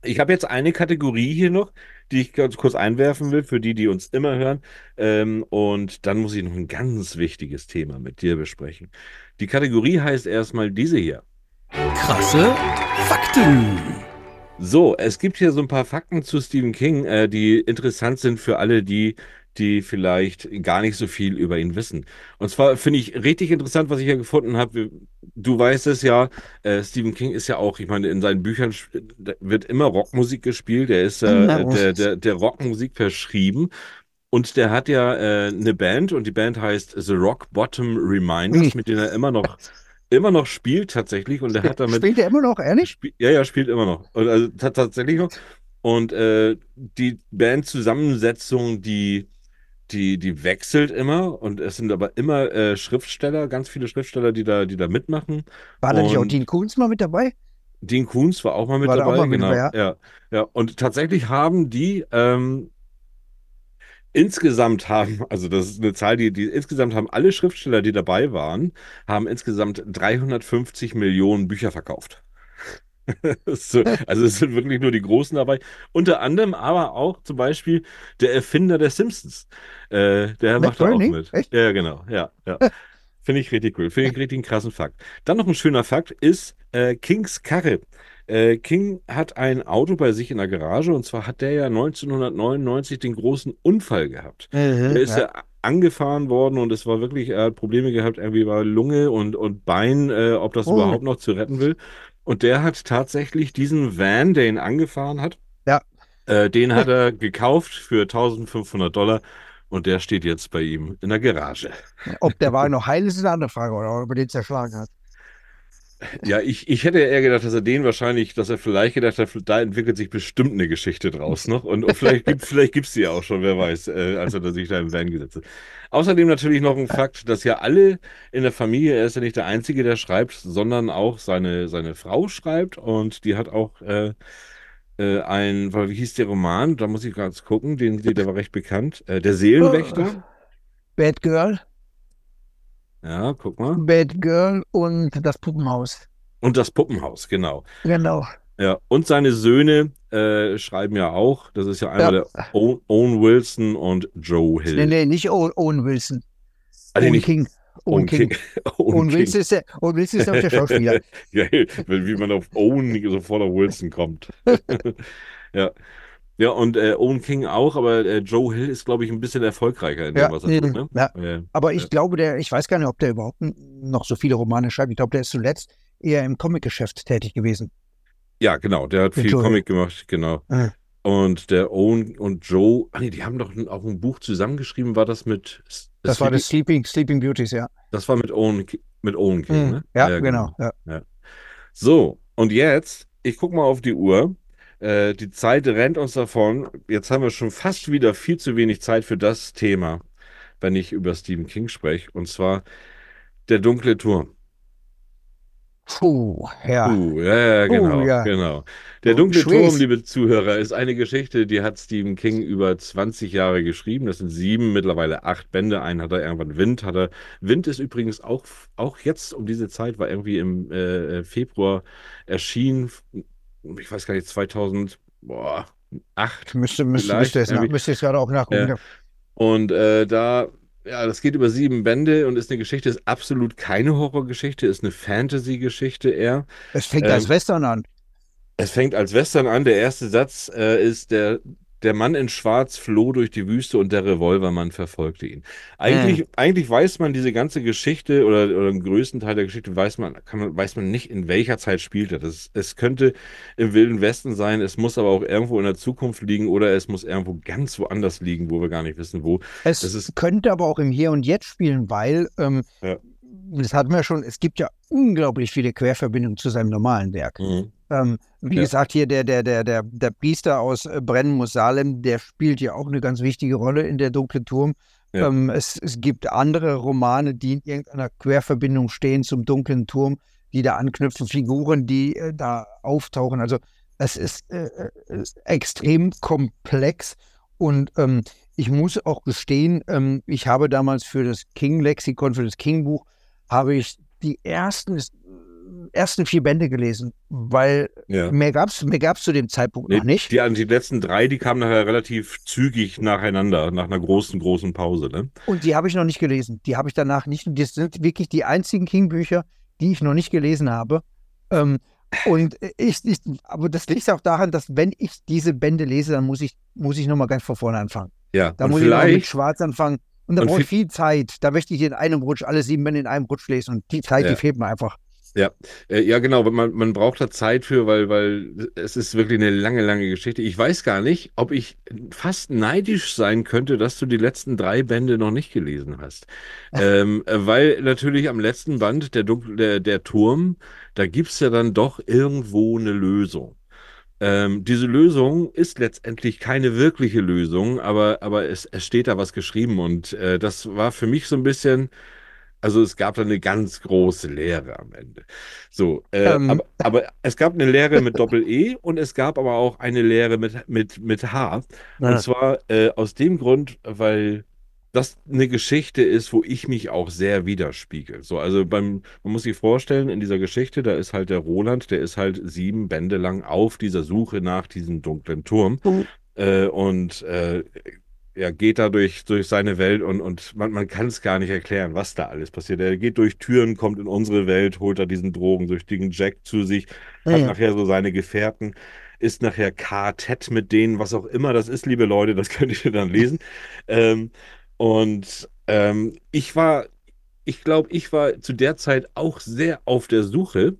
Ich habe jetzt eine Kategorie hier noch, die ich ganz kurz einwerfen will, für die, die uns immer hören. Ähm, und dann muss ich noch ein ganz wichtiges Thema mit dir besprechen. Die Kategorie heißt erstmal diese hier. Krasse Fakten. So, es gibt hier so ein paar Fakten zu Stephen King, äh, die interessant sind für alle, die die vielleicht gar nicht so viel über ihn wissen. Und zwar finde ich richtig interessant, was ich hier gefunden habe. Du weißt es ja, äh, Stephen King ist ja auch, ich meine, in seinen Büchern wird immer Rockmusik gespielt. Der ist äh, der, der, der Rockmusik verschrieben. Und der hat ja äh, eine Band und die Band heißt The Rock Bottom Reminders, mit denen er immer noch immer noch spielt tatsächlich und der hat damit spielt er immer noch ehrlich ja ja spielt immer noch und also tatsächlich noch und äh, die Bandzusammensetzung die die, die wechselt immer und es sind aber immer äh, Schriftsteller, ganz viele Schriftsteller, die da, die da mitmachen. War da nicht auch Dean Koons mal mit dabei? Dean Koons war auch mal mit war dabei, mal genau. Mit dabei, ja. ja. ja, Und tatsächlich haben die ähm, insgesamt haben, [LAUGHS] also das ist eine Zahl, die, die insgesamt haben alle Schriftsteller, die dabei waren, haben insgesamt 350 Millionen Bücher verkauft. [LAUGHS] so, also es sind wirklich nur die Großen dabei. Unter anderem aber auch zum Beispiel der Erfinder der Simpsons. Äh, der Mac macht da auch mit. Echt? Ja, genau. Ja, ja. [LAUGHS] Finde ich richtig cool. Finde ich richtig einen krassen Fakt. Dann noch ein schöner Fakt ist äh, Kings Karre. Äh, King hat ein Auto bei sich in der Garage und zwar hat der ja 1999 den großen Unfall gehabt. Mhm, der ist ja. ja angefahren worden und es war wirklich, er hat Probleme gehabt, irgendwie bei Lunge und, und Bein, äh, ob das oh. überhaupt noch zu retten will. Und der hat tatsächlich diesen Van, der ihn angefahren hat, ja. Äh, den hat er gekauft für 1500 Dollar und der steht jetzt bei ihm in der Garage. Ob der Wagen [LAUGHS] noch heil ist, ist eine andere Frage, oder ob er den zerschlagen hat. Ja, ich, ich hätte eher gedacht, dass er den wahrscheinlich, dass er vielleicht gedacht hat, da entwickelt sich bestimmt eine Geschichte draus noch. Und, und vielleicht gibt es [LAUGHS] vielleicht gibt's die ja auch schon, wer weiß, äh, als er sich da im Van gesetzt hat. Außerdem natürlich noch ein Fakt, dass ja alle in der Familie, er ist ja nicht der Einzige, der schreibt, sondern auch seine, seine Frau schreibt und die hat auch äh, äh, ein, wie hieß der Roman? Da muss ich ganz gucken, den, der war recht bekannt. Äh, der Seelenwächter. Bad Girl. Ja, guck mal. Bad Girl und das Puppenhaus. Und das Puppenhaus, genau. Genau. Ja, und seine Söhne äh, schreiben ja auch. Das ist ja einmal ja. der Owen, Owen, Wilson und Joe Hill. Nee, nee, nicht Owen Wilson. Ah, Owen nicht. King. Owen, King. King. [LAUGHS] Owen, Wilson ist der, Owen Wilson ist auch der Schauspieler. [LAUGHS] Geil, wie man auf Owen sofort auf Wilson kommt. [LAUGHS] ja. Ja, und äh, Owen King auch, aber äh, Joe Hill ist, glaube ich, ein bisschen erfolgreicher in dem, ja, was er tut. Ne? Ja. Äh, aber ich glaube, der, ich weiß gar nicht, ob der überhaupt noch so viele Romane schreibt. Ich glaube, der ist zuletzt eher im Comicgeschäft tätig gewesen. Ja, genau, der hat viel Comic gemacht, genau. Ah. Und der Owen und Joe, ach nee, die haben doch auch ein Buch zusammengeschrieben, war das mit Das Sleeping, war das Sleeping, Sleeping Beauties, ja. Das war mit Owen, mit Owen King, mhm. ne? Ja, ja genau. genau. Ja. So, und jetzt, ich gucke mal auf die Uhr. Äh, die Zeit rennt uns davon. Jetzt haben wir schon fast wieder viel zu wenig Zeit für das Thema, wenn ich über Stephen King spreche. Und zwar der dunkle Turm. Puh, ja. Puh, ja, genau, Puh, ja. genau. Der dunkle Schwierig. Turm, liebe Zuhörer, ist eine Geschichte, die hat Stephen King über 20 Jahre geschrieben. Das sind sieben, mittlerweile acht Bände. Einen hat er irgendwann Wind, hat er. Wind ist übrigens auch, auch jetzt um diese Zeit, war irgendwie im äh, Februar erschienen ich weiß gar nicht, 2008. Müsste, müsste, müsste, es, müsste es gerade auch nachgucken. Ja. Und äh, da, ja, das geht über sieben Bände und ist eine Geschichte, ist absolut keine Horrorgeschichte, ist eine Fantasy-Geschichte eher. Es fängt ähm, als Western an. Es fängt als Western an. Der erste Satz äh, ist der der Mann in Schwarz floh durch die Wüste und der Revolvermann verfolgte ihn. Eigentlich, eigentlich weiß man diese ganze Geschichte oder, oder den größten Teil der Geschichte weiß man, kann man, weiß man nicht, in welcher Zeit spielt er. Das, es könnte im Wilden Westen sein, es muss aber auch irgendwo in der Zukunft liegen oder es muss irgendwo ganz woanders liegen, wo wir gar nicht wissen, wo. Es ist- könnte aber auch im Hier und Jetzt spielen, weil, ähm, Ja. das hatten wir schon, es gibt ja unglaublich viele Querverbindungen zu seinem normalen Werk. Mhm. Ähm, wie Ja. gesagt, hier der, der, der, der, der Priester aus äh, Brennen muss Salem, der spielt ja auch eine ganz wichtige Rolle in der Dunkle Turm. Ja. Ähm, es, es gibt andere Romane, die in irgendeiner Querverbindung stehen zum Dunklen Turm, die da anknüpfen, Figuren, die äh, da auftauchen. Also es ist, äh, äh, ist extrem komplex und ähm, ich muss auch gestehen, ähm, ich habe damals für das King-Lexikon, für das King-Buch, habe ich die ersten, ersten vier Bände gelesen, weil Ja. mehr gab es mehr gab's zu dem Zeitpunkt Nee, noch nicht. Die, die letzten drei, die kamen nachher relativ zügig nacheinander, nach einer großen, großen Pause. Ne? Und die habe ich noch nicht gelesen. Die habe ich danach nicht. Und das sind wirklich die einzigen King-Bücher, die ich noch nicht gelesen habe. Ähm, und ich, ich, aber das liegt auch daran, dass wenn ich diese Bände lese, dann muss ich, muss ich nochmal ganz von vorne anfangen. Ja, Da muss ich noch mit Schwarz anfangen. Und da brauche ich vi- viel Zeit. Da möchte ich in einem Rutsch alle sieben Bände in einem Rutsch lesen. Und die Zeit, Ja. die fehlt mir einfach. Äh, ja genau, man, man braucht da Zeit für, weil, weil es ist wirklich eine lange, lange Geschichte. Ich weiß gar nicht, ob ich fast neidisch sein könnte, dass du die letzten drei Bände noch nicht gelesen hast. ähm, äh, weil natürlich am letzten Band, der, Dunkel, der, der Turm, da gibt's ja dann doch irgendwo eine Lösung. Ähm, diese Lösung ist letztendlich keine wirkliche Lösung, aber, aber es, es steht da was geschrieben und äh, das war für mich so ein bisschen, also es gab da eine ganz große Lehre am Ende. So, äh, Ähm. aber, aber es gab eine Lehre mit Doppel-E und es gab aber auch eine Lehre mit, mit, mit H. Und zwar äh, aus dem Grund, weil das eine Geschichte ist, wo ich mich auch sehr widerspiegel. So, also beim, man muss sich vorstellen, in dieser Geschichte, da ist halt der Roland, der ist halt sieben Bände lang auf dieser Suche nach diesem dunklen Turm. Mhm. Äh, und äh, er geht da durch, durch seine Welt und, und man, man kann es gar nicht erklären, was da alles passiert. Er geht durch Türen, kommt in unsere Welt, holt da diesen drogensüchtigen Jack zu sich, hat Ja. nachher so seine Gefährten, ist nachher Quartett mit denen, was auch immer das ist, liebe Leute, das [LAUGHS] könnt ihr dann lesen. ähm, und ähm, ich war, ich glaube, ich war zu der Zeit auch sehr auf der Suche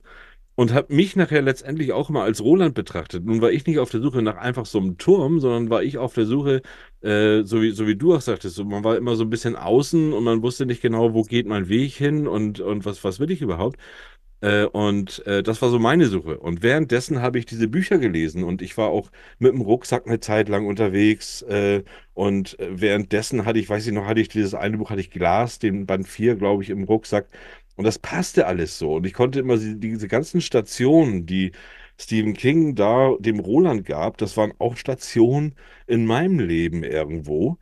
und habe mich nachher letztendlich auch mal als Roland betrachtet. Nun war ich nicht auf der Suche nach einfach so einem Turm, sondern war ich auf der Suche, äh, so wie, so wie du auch sagtest, so, man war immer so ein bisschen außen und man wusste nicht genau, wo geht mein Weg hin und, und was, was will ich überhaupt. Äh, und äh, das war so meine Suche. Und währenddessen habe ich diese Bücher gelesen und ich war auch mit dem Rucksack eine Zeit lang unterwegs. Äh, und äh, währenddessen hatte ich, weiß ich noch, hatte ich dieses eine Buch, hatte ich Glas, den Band 4, glaube ich, im Rucksack. Und das passte alles so. Und ich konnte immer diese ganzen Stationen, die Stephen King da dem Roland gab, das waren auch Stationen in meinem Leben irgendwo.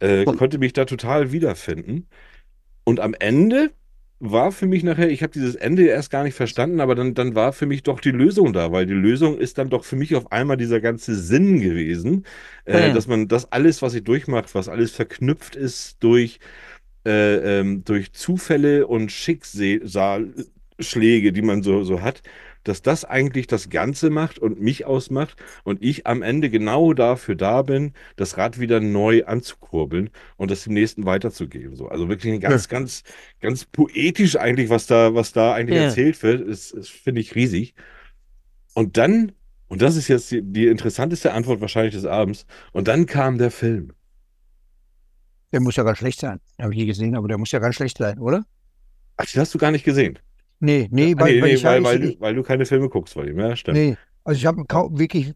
Äh, konnte mich da total wiederfinden. Und am Ende war für mich nachher, ich habe dieses Ende erst gar nicht verstanden, aber dann, dann war für mich doch die Lösung da, weil die Lösung ist dann doch für mich auf einmal dieser ganze Sinn gewesen, äh, Ja. dass man das alles, was ich durchmacht, was alles verknüpft ist durch, äh, ähm, durch Zufälle und Schicksalsschläge, die man so, so hat, dass das eigentlich das Ganze macht und mich ausmacht und ich am Ende genau dafür da bin, das Rad wieder neu anzukurbeln und das dem nächsten weiterzugeben. So, also wirklich ganz, ganz, ganz poetisch eigentlich, was da, was da eigentlich Ja. erzählt wird, ist, ist finde ich riesig. Und dann, und das ist jetzt die, die interessanteste Antwort wahrscheinlich des Abends, und dann kam der Film. Der muss ja ganz schlecht sein. Habe ich nie gesehen, aber der muss ja ganz schlecht sein, oder? Ach, den hast du gar nicht gesehen. Nee, nee, Ah, weil, nee, weil nee, weil, weil, weil du keine Filme guckst von ihm, ja, stimmt. Nee, also ich habe kaum wirklich,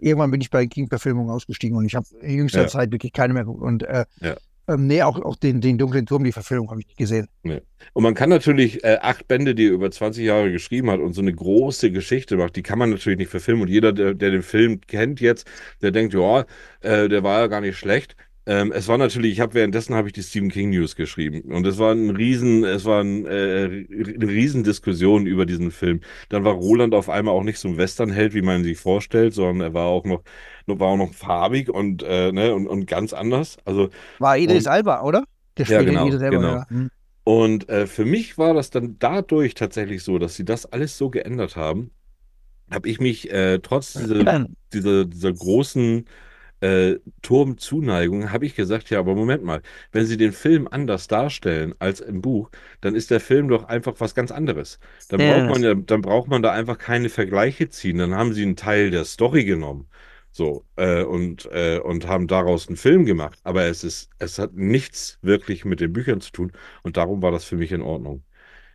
irgendwann bin ich bei King-Verfilmungen ausgestiegen und ich habe in jüngster Ja. Zeit wirklich keine mehr geguckt. Und äh, Ja. ähm, nee, auch, auch den, den dunklen Turm, die Verfilmung habe ich nicht gesehen. Und man kann natürlich äh, acht Bände, die er über 20 Jahre geschrieben hat und so eine große Geschichte macht, die kann man natürlich nicht verfilmen. Und jeder, der, der den Film kennt jetzt, der denkt, ja, äh, der war ja gar nicht schlecht. Ähm, es war natürlich, ich habe währenddessen habe ich die Stephen King News geschrieben und es war ein riesen, es war ein, äh, eine Riesendiskussion über diesen Film. Dann war Roland auf einmal auch nicht so ein Westernheld, wie man sich vorstellt, sondern er war auch noch, war auch noch farbig und, äh, ne, und, und ganz anders. Also War Idris Und- Alba, oder? Der Ja, genau, Idris Elba, genau. Hm. Und äh, für mich war das dann dadurch tatsächlich so, dass sie das alles so geändert haben, habe ich mich äh, trotz dieser, dieser, dieser großen äh, Turmzuneigung, habe ich gesagt, ja, aber Moment mal, wenn Sie den Film anders darstellen als im Buch, dann ist der Film doch einfach was ganz anderes. Dann Ja, braucht man dann braucht man da einfach keine Vergleiche ziehen. Dann haben Sie einen Teil der Story genommen. So, äh, und, äh, und haben daraus einen Film gemacht. Aber es ist, es hat nichts wirklich mit den Büchern zu tun. Und darum war das für mich in Ordnung.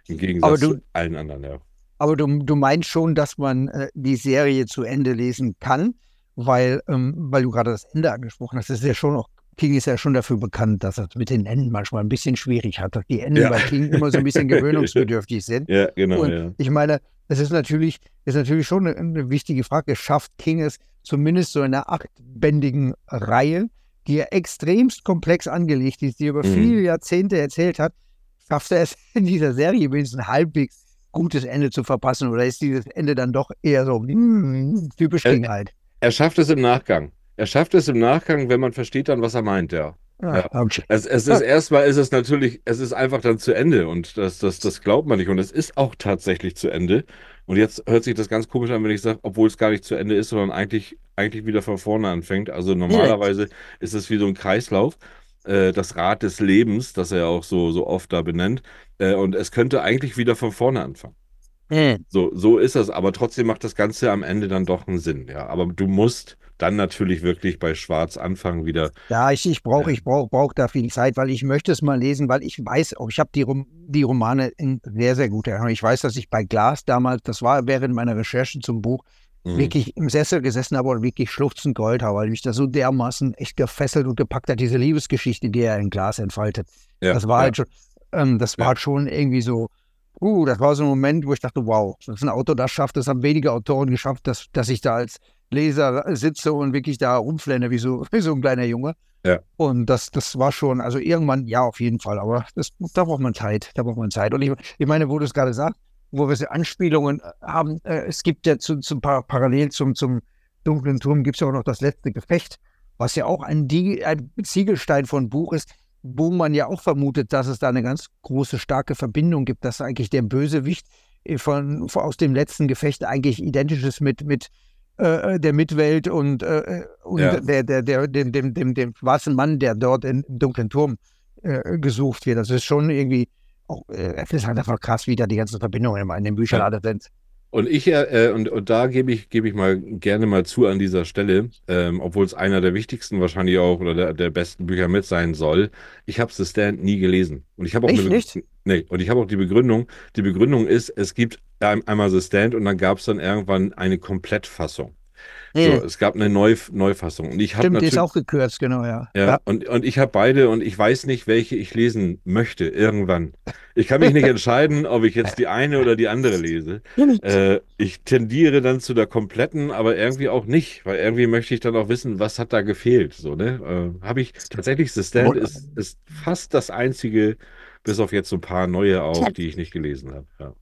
Im Gegensatz du, zu allen anderen, ja. aber du, du meinst schon, dass man äh, die Serie zu Ende lesen kann, weil, ähm, weil du gerade das Ende angesprochen hast. Das ist ja schon auch, King ist ja schon dafür bekannt, dass er mit den Enden manchmal ein bisschen schwierig hat, dass die Enden Ja. bei King immer so ein bisschen [LAUGHS] gewöhnungsbedürftig sind. Ja, genau, Und ja. ich meine, es ist natürlich, ist natürlich schon eine, eine wichtige Frage. Schafft King es zumindest so in einer achtbändigen Reihe, die ja extremst komplex angelegt ist, die über Mhm. viele Jahrzehnte erzählt hat, schafft er es [LAUGHS] in dieser Serie wenigstens ein halbwegs gutes Ende zu verpassen? Oder ist dieses Ende dann doch eher so mm, typisch Äh, King halt? Er schafft es im Nachgang. Er schafft es im Nachgang, wenn man versteht dann, was er meint, ja. Ah, okay. Es, es ist erstmal ist es natürlich, es ist einfach dann zu Ende und das, das, das glaubt man nicht. Und es ist auch tatsächlich zu Ende. Und jetzt hört sich das ganz komisch an, wenn ich sage, obwohl es gar nicht zu Ende ist, sondern eigentlich, eigentlich wieder von vorne anfängt. Also normalerweise ist es wie so ein Kreislauf, äh, das Rad des Lebens, das er auch so, so oft da benennt. Äh, und es könnte eigentlich wieder von vorne anfangen. Hm. So, so ist es, aber trotzdem macht das Ganze am Ende dann doch einen Sinn, ja. Aber du musst dann natürlich wirklich bei Schwarz anfangen wieder. Ja, ich, ich brauche ich brauch, brauch da viel Zeit, weil ich möchte es mal lesen, weil ich weiß, auch ich habe die, Rom die Romane in sehr, sehr guter Erinnerung. Ich weiß, dass ich bei Glas damals, das war während meiner Recherchen zum Buch, Mhm. wirklich im Sessel gesessen habe und wirklich schluchzend geheult habe, weil mich das so dermaßen echt gefesselt und gepackt hat, diese Liebesgeschichte, die er in Glas entfaltet. Ja, das war ja. halt schon, ähm, das war Ja. halt schon irgendwie so, uh, das war so ein Moment, wo ich dachte, wow, dass ein Autor das schafft, das haben wenige Autoren geschafft, dass, dass ich da als Leser sitze und wirklich da rumflenne wie so, [LAUGHS] wie so ein kleiner Junge. Ja. Und das, das war schon, also irgendwann, ja, auf jeden Fall, aber das, da braucht man Zeit, da braucht man Zeit. Und ich, ich meine, wo du es gerade sagst, wo wir so Anspielungen haben, äh, es gibt ja zu, zu par parallel zum, zum dunklen Turm gibt es ja auch noch das letzte Gefecht, was ja auch ein, Die- ein Ziegelstein von Buch ist, wo man ja auch vermutet, dass es da eine ganz große, starke Verbindung gibt, dass eigentlich der Bösewicht äh, von, von aus dem letzten Gefecht eigentlich identisch ist mit, mit äh, der Mitwelt und, äh, und Ja. der, der, der, dem, dem, dem, dem schwarzen Mann, der dort im dunklen Turm äh, gesucht wird. Das ist schon irgendwie auch, äh, es ist halt einfach krass, wie da die ganzen Verbindungen in den Büchern Ja. alle sind. Und ich, äh, und, und da gebe ich, gebe ich mal gerne mal zu an dieser Stelle, ähm, obwohl es einer der wichtigsten wahrscheinlich auch oder der, der besten Bücher mit sein soll. Ich habe The Stand nie gelesen. Und ich habe auch eine, nicht? Nee, und ich habe auch die Begründung. Die Begründung ist, es gibt ein, einmal The Stand und dann gab es dann irgendwann eine Komplettfassung. So, Nee, es gab eine Neu Neufassung. Und ich stimmt, die ist auch gekürzt, genau, ja. Ja, und, und ich habe beide und ich weiß nicht, welche ich lesen möchte irgendwann. Ich kann mich nicht [LAUGHS] entscheiden, ob ich jetzt die eine oder die andere lese. Äh, ich tendiere dann zu der kompletten, aber irgendwie auch nicht, weil irgendwie möchte ich dann auch wissen, was hat da gefehlt. So, ne? Äh, habe ich tatsächlich, The Stand ist, ist fast das einzige, bis auf jetzt so ein paar neue auch, die ich nicht gelesen habe. Ja.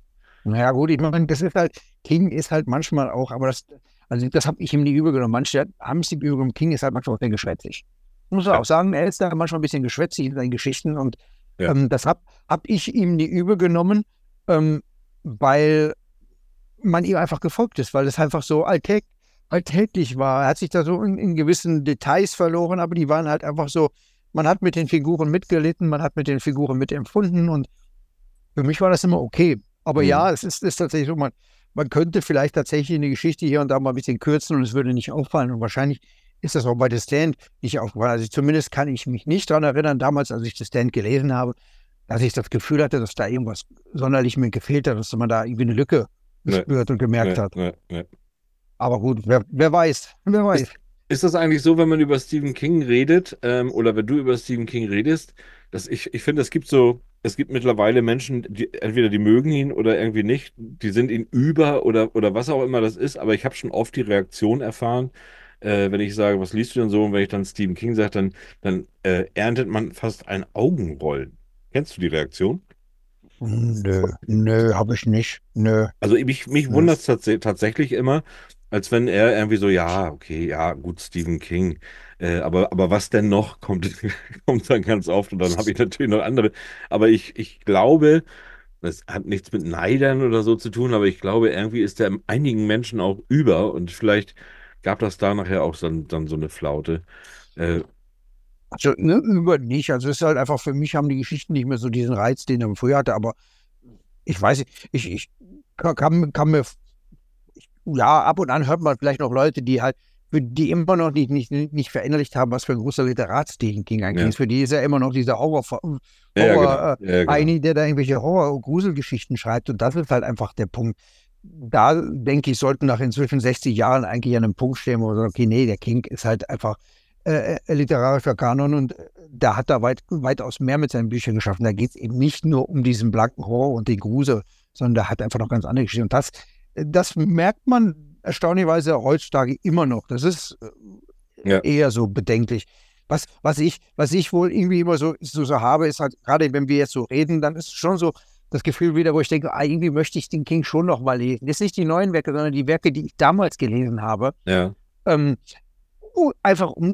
Naja, gut, ich meine, das ist halt, King ist halt manchmal auch, aber das, also das habe ich ihm nie übergenommen. Manche haben es ihm übergenommen, King ist halt manchmal auch sehr geschwätzig. Muss man Ja. auch sagen, er ist da manchmal ein bisschen geschwätzig in seinen Geschichten und Ja. ähm, das habe hab ich ihm nie übergenommen, ähm, weil man ihm einfach gefolgt ist, weil es einfach so alltäg alltäglich war. Er hat sich da so in, in gewissen Details verloren, aber die waren halt einfach so, man hat mit den Figuren mitgelitten, man hat mit den Figuren mitempfunden und für mich war das immer okay. Aber Mhm. ja, es ist, ist tatsächlich so, man, man könnte vielleicht tatsächlich eine Geschichte hier und da mal ein bisschen kürzen und es würde nicht auffallen. Und wahrscheinlich ist das auch bei The Stand nicht aufgefallen. Also zumindest kann ich mich nicht daran erinnern, damals, als ich The Stand gelesen habe, dass ich das Gefühl hatte, dass da irgendwas sonderlich mir gefehlt hat, dass man da irgendwie eine Lücke Nee. gespürt und gemerkt Ne, hat. ne, ne. Aber gut, wer, wer weiß, [LAUGHS] wer weiß. Ist das eigentlich so, wenn man über Stephen King redet, ähm, oder wenn du über Stephen King redest, dass ich, ich finde, es gibt so, es gibt mittlerweile Menschen, die entweder die mögen ihn oder irgendwie nicht, die sind ihn über oder, oder was auch immer das ist, aber ich habe schon oft die Reaktion erfahren, äh, wenn ich sage, was liest du denn so? Und wenn ich dann Stephen King sage, dann, dann äh, erntet man fast ein Augenrollen. Kennst du die Reaktion? Nö, nö, habe ich nicht. Nö. Also mich, mich wundert es tats tatsächlich immer, als wenn er irgendwie so, ja, okay, ja, gut, Stephen King, äh, aber, aber was denn noch, [LAUGHS] kommt, kommt dann ganz oft und dann habe ich natürlich noch andere. Aber ich, ich glaube, das hat nichts mit Neidern oder so zu tun, aber ich glaube, irgendwie ist er einigen Menschen auch über und vielleicht gab das da nachher auch dann, dann so eine Flaute. Äh, Also, ne, über nicht. Also, es ist halt einfach, für mich haben die Geschichten nicht mehr so diesen Reiz, den er früher hatte, aber ich weiß nicht, ich, ich kann, kann, mir, ja, ab und an hört man vielleicht noch Leute, die halt, die immer noch nicht, nicht, nicht verinnerlicht haben, was für ein großer Literatstil King eigentlich Ja. ist. Für die ist er immer noch dieser Horror, Horror ja, ja, Horror, genau. Ja, genau. Heini, der da irgendwelche Horror- und Gruselgeschichten schreibt. Und das ist halt einfach der Punkt. Da denke ich, sollten nach inzwischen 60 Jahren eigentlich an einem Punkt stehen, wo man sagt, okay, nee, der King ist halt einfach äh, äh, literarischer Kanon und äh, da hat er weit, weitaus mehr mit seinen Büchern geschaffen. Da geht es eben nicht nur um diesen blanken Horror und den Grusel, sondern da hat einfach noch ganz andere Geschichten. Und das, äh, das merkt man erstaunlicherweise heutzutage immer noch. Das ist äh, Ja. eher so bedenklich. Was, was, ich, was ich wohl irgendwie immer so, so, so habe, ist halt, gerade wenn wir jetzt so reden, dann ist schon so das Gefühl wieder, wo ich denke, ah, irgendwie möchte ich den King schon noch mal lesen. Jetzt nicht die neuen Werke, sondern die Werke, die ich damals gelesen habe. Ja, Ähm, einfach um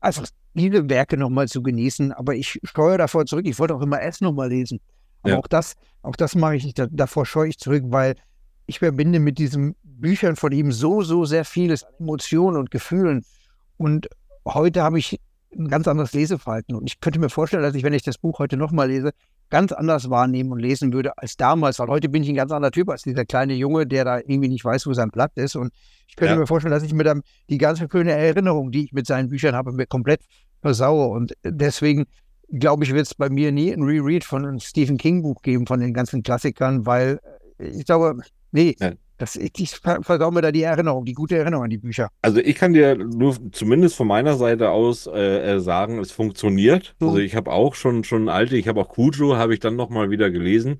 einfach diese Werke nochmal zu genießen. Aber ich steuere davor zurück. Ich wollte auch immer S nochmal lesen. Aber Ja. auch das, auch das mache ich nicht. Da, davor scheue ich zurück, weil ich verbinde mit diesen Büchern von ihm so, so sehr vieles an Emotionen und Gefühlen. Und heute habe ich ein ganz anderes Leseverhalten. Und ich könnte mir vorstellen, dass ich, wenn ich das Buch heute nochmal lese, ganz anders wahrnehmen und lesen würde als damals. Weil heute bin ich ein ganz anderer Typ als dieser kleine Junge, der da irgendwie nicht weiß, wo sein Blatt ist. Und ich könnte Ja. mir vorstellen, dass ich mit einem, die ganze schöne Erinnerung, die ich mit seinen Büchern habe, mir komplett versaue. Und deswegen glaube ich, wird es bei mir nie ein Reread von einem Stephen King Buch geben, von den ganzen Klassikern, weil äh, ich glaube, nee, Ja. das, ich, ich ver- versau mir da die Erinnerung, die gute Erinnerung an die Bücher. Also ich kann dir nur zumindest von meiner Seite aus äh, äh, sagen, es funktioniert. So. Also ich habe auch schon schon alte, ich habe auch Cujo, habe ich dann noch mal wieder gelesen.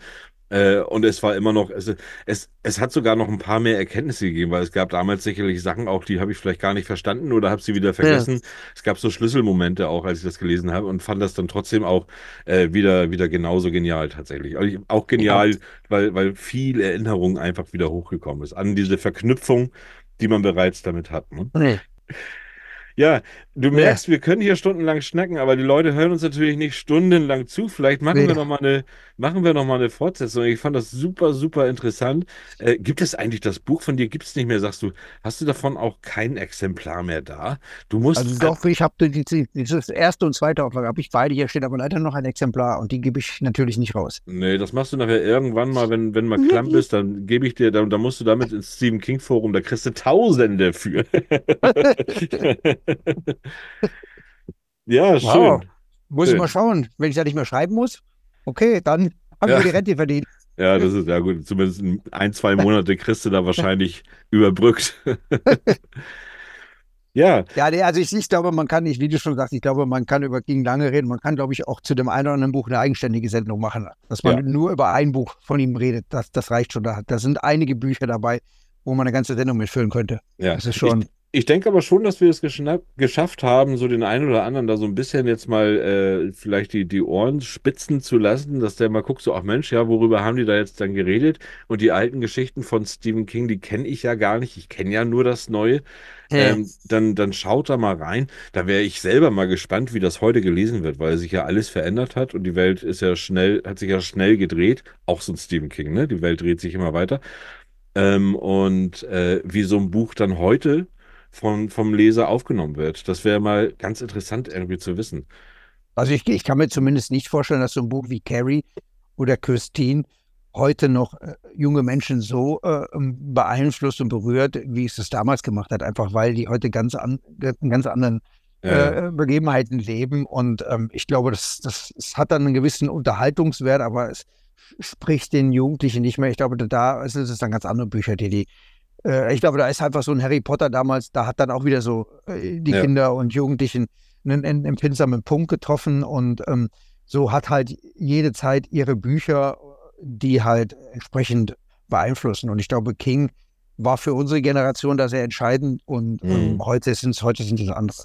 Äh, und es war immer noch, es, es, es hat sogar noch ein paar mehr Erkenntnisse gegeben, weil es gab damals sicherlich Sachen auch, die habe ich vielleicht gar nicht verstanden oder habe sie wieder vergessen. Es gab so Schlüsselmomente auch, als ich das gelesen habe und fand das dann trotzdem auch äh, wieder, wieder genauso genial tatsächlich. Also auch genial, weil, weil viel Erinnerung einfach wieder hochgekommen ist an diese Verknüpfung, die man bereits damit hat. Ne? Nee. Ja, du merkst, wir können hier stundenlang schnacken, aber die Leute hören uns natürlich nicht stundenlang zu. Vielleicht machen Nee. wir noch mal eine, machen wir noch mal eine Fortsetzung. Ich fand das super, super interessant. Äh, gibt es eigentlich das Buch von dir? Gibt es nicht mehr? Sagst du, hast du davon auch kein Exemplar mehr da? Du musst, Also doch, ich habe dieses erste und zweite Auflage, habe ich beide hier stehen, aber leider noch ein Exemplar und die gebe ich natürlich nicht raus. Nee, das machst du nachher irgendwann mal, wenn, wenn mal klamm bist, dann gebe ich dir, dann, dann musst du damit ins Stephen King Forum, da kriegst du Tausende für. [LAUGHS] [LAUGHS] [LAUGHS] Ja, schön. Wow. Muss Schön. ich mal schauen, wenn ich da nicht mehr schreiben muss. Okay, dann habe ich Ja. mir die Rente verdient. [LAUGHS] Ja, das ist ja gut. Zumindest in ein, zwei Monate kriegst du da wahrscheinlich [LAUGHS] überbrückt. Ja, Ja, also ich, ich glaube, man kann nicht, wie du schon sagst, ich glaube, man kann über King lange reden. Man kann, glaube ich, auch zu dem einen oder anderen Buch eine eigenständige Sendung machen. Dass man Ja. nur über ein Buch von ihm redet, das, das reicht schon. Da, da sind einige Bücher dabei, wo man eine ganze Sendung mitfüllen könnte. ja. Das ist schon. Ich, ich denke aber schon, dass wir es geschafft haben, so den einen oder anderen da so ein bisschen jetzt mal äh, vielleicht die, die Ohren spitzen zu lassen, dass der mal guckt, so, ach Mensch, ja, worüber haben die da jetzt dann geredet? Und die alten Geschichten von Stephen King, die kenne ich ja gar nicht. Ich kenne ja nur das Neue. Ähm, dann, dann schaut da mal rein. Da wäre ich selber mal gespannt, wie das heute gelesen wird, weil sich ja alles verändert hat und die Welt ist ja schnell, hat sich ja schnell gedreht. Auch so ein Stephen King, ne? Die Welt dreht sich immer weiter. Ähm, und äh, wie so ein Buch dann heute von, vom Leser aufgenommen wird. Das wäre mal ganz interessant irgendwie zu wissen. Also ich, ich kann mir zumindest nicht vorstellen, dass so ein Buch wie Carrie oder Christine heute noch äh, junge Menschen so äh, ähm, beeinflusst und berührt, wie es es damals gemacht hat, einfach weil die heute ganz an, in ganz anderen Ja, äh, Begebenheiten leben. Und ähm, ich glaube, das, das, es hat dann einen gewissen Unterhaltungswert, aber es spricht den Jugendlichen nicht mehr. Ich glaube, da ist es dann ganz andere Bücher, die die. Äh, ich glaube, da ist einfach so ein Harry Potter damals, da hat dann auch wieder so äh, die Ja. Kinder und Jugendlichen einen, einen empfindsamen Punkt getroffen und ähm, so hat halt jede Zeit ihre Bücher, die halt entsprechend beeinflussen. Und ich glaube, King war für unsere Generation da sehr entscheidend und ähm, Mhm. heute sind es heute sind es andere.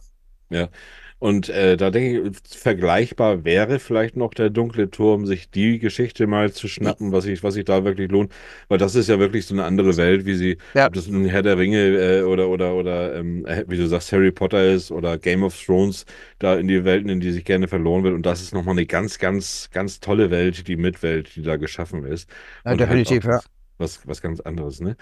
Und äh, da denke ich, vergleichbar wäre vielleicht noch der dunkle Turm, sich die Geschichte mal zu schnappen, was sich was sich da wirklich lohnt. Weil das ist ja wirklich so eine andere Welt, wie sie, Ja. ob das nun Herr der Ringe äh, oder, oder, oder ähm, äh, wie du sagst, Harry Potter ist oder Game of Thrones, da in die Welten, in die sich gerne verloren wird. Und das ist nochmal eine ganz, ganz, ganz tolle Welt, die Mitwelt, die da geschaffen ist. Ja, halt definitiv, auch ja. Was, was ganz anderes, ne?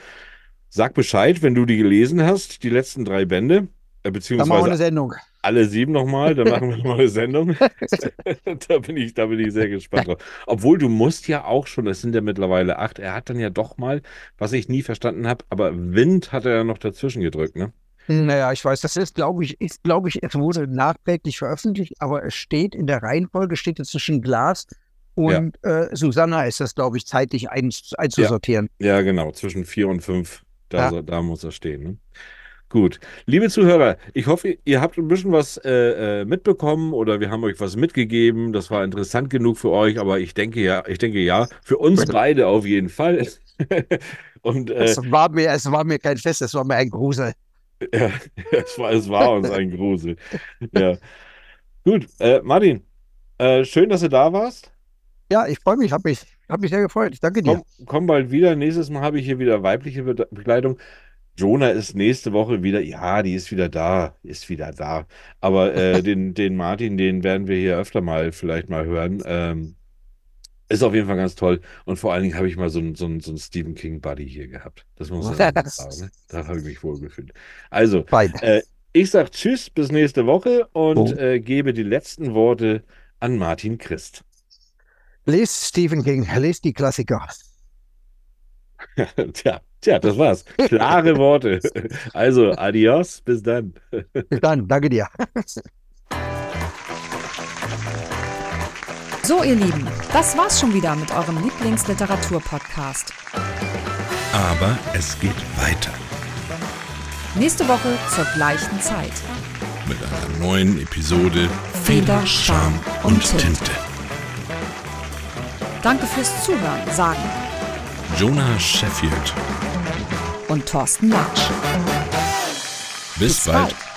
Sag Bescheid, wenn du die gelesen hast, die letzten drei Bände, äh, Dann machen wir beziehungsweise eine Sendung. Alle sieben nochmal, dann machen wir eine Sendung. [LAUGHS] [LAUGHS] da bin ich, da bin ich sehr gespannt drauf. Obwohl du musst ja auch schon, es sind ja mittlerweile acht, er hat dann ja doch mal, was ich nie verstanden habe, aber Wind hat er ja noch dazwischen gedrückt, ne? Naja, ich weiß, das ist, glaube ich, ist, glaube ich, es wurde nachträglich veröffentlicht, aber es steht in der Reihenfolge, steht jetzt zwischen Glas und äh, Susanna ist das, glaube ich, zeitlich ein, einzusortieren. Ja, genau, zwischen vier und fünf, da, Ja. da muss er stehen. Ne? Gut, liebe Zuhörer, ich hoffe, ihr habt ein bisschen was äh, äh, mitbekommen oder wir haben euch was mitgegeben. Das war interessant genug für euch, aber ich denke ja, ich denke ja, für uns beide auf jeden Fall. [LAUGHS] und äh, Es, war mir, es war mir kein Fest, es war mir ein Grusel. [LAUGHS] ja, es war, es war uns ein Grusel. Ja. Gut, äh, Martin, äh, schön, dass du da warst. Ja, ich freue mich, habe mich, hab mich sehr gefreut. Danke dir. Komm, komm bald wieder. Nächstes Mal habe ich hier wieder weibliche Be Bekleidung. Jonah ist nächste Woche wieder, ja, die ist wieder da, ist wieder da. Aber äh, [LAUGHS] den, den Martin, den werden wir hier öfter mal vielleicht mal hören. Ähm, ist auf jeden Fall ganz toll. Und vor allen Dingen habe ich mal so einen so so einen Stephen King Buddy hier gehabt. Das muss man sagen. Da habe ich mich wohl gefühlt. Also, äh, ich sage Tschüss, bis nächste Woche und Oh. äh, gebe die letzten Worte an Martin Christ. Lest Stephen King, lest die Klassiker. [LAUGHS] Tja, tja, das war's. Klare Worte. [LAUGHS] Also, adios, bis dann. Bis dann, danke dir. So, ihr Lieben, das war's schon wieder mit eurem Lieblingsliteratur-Podcast. Aber es geht weiter Nächste Woche zur gleichen Zeit. mit einer neuen Episode Feder, Charme und Tinte. Tinte. Danke fürs Zuhören, sagen Jonah Sheffield. Und Thorsten Latsch. Bis, Bis bald. bald.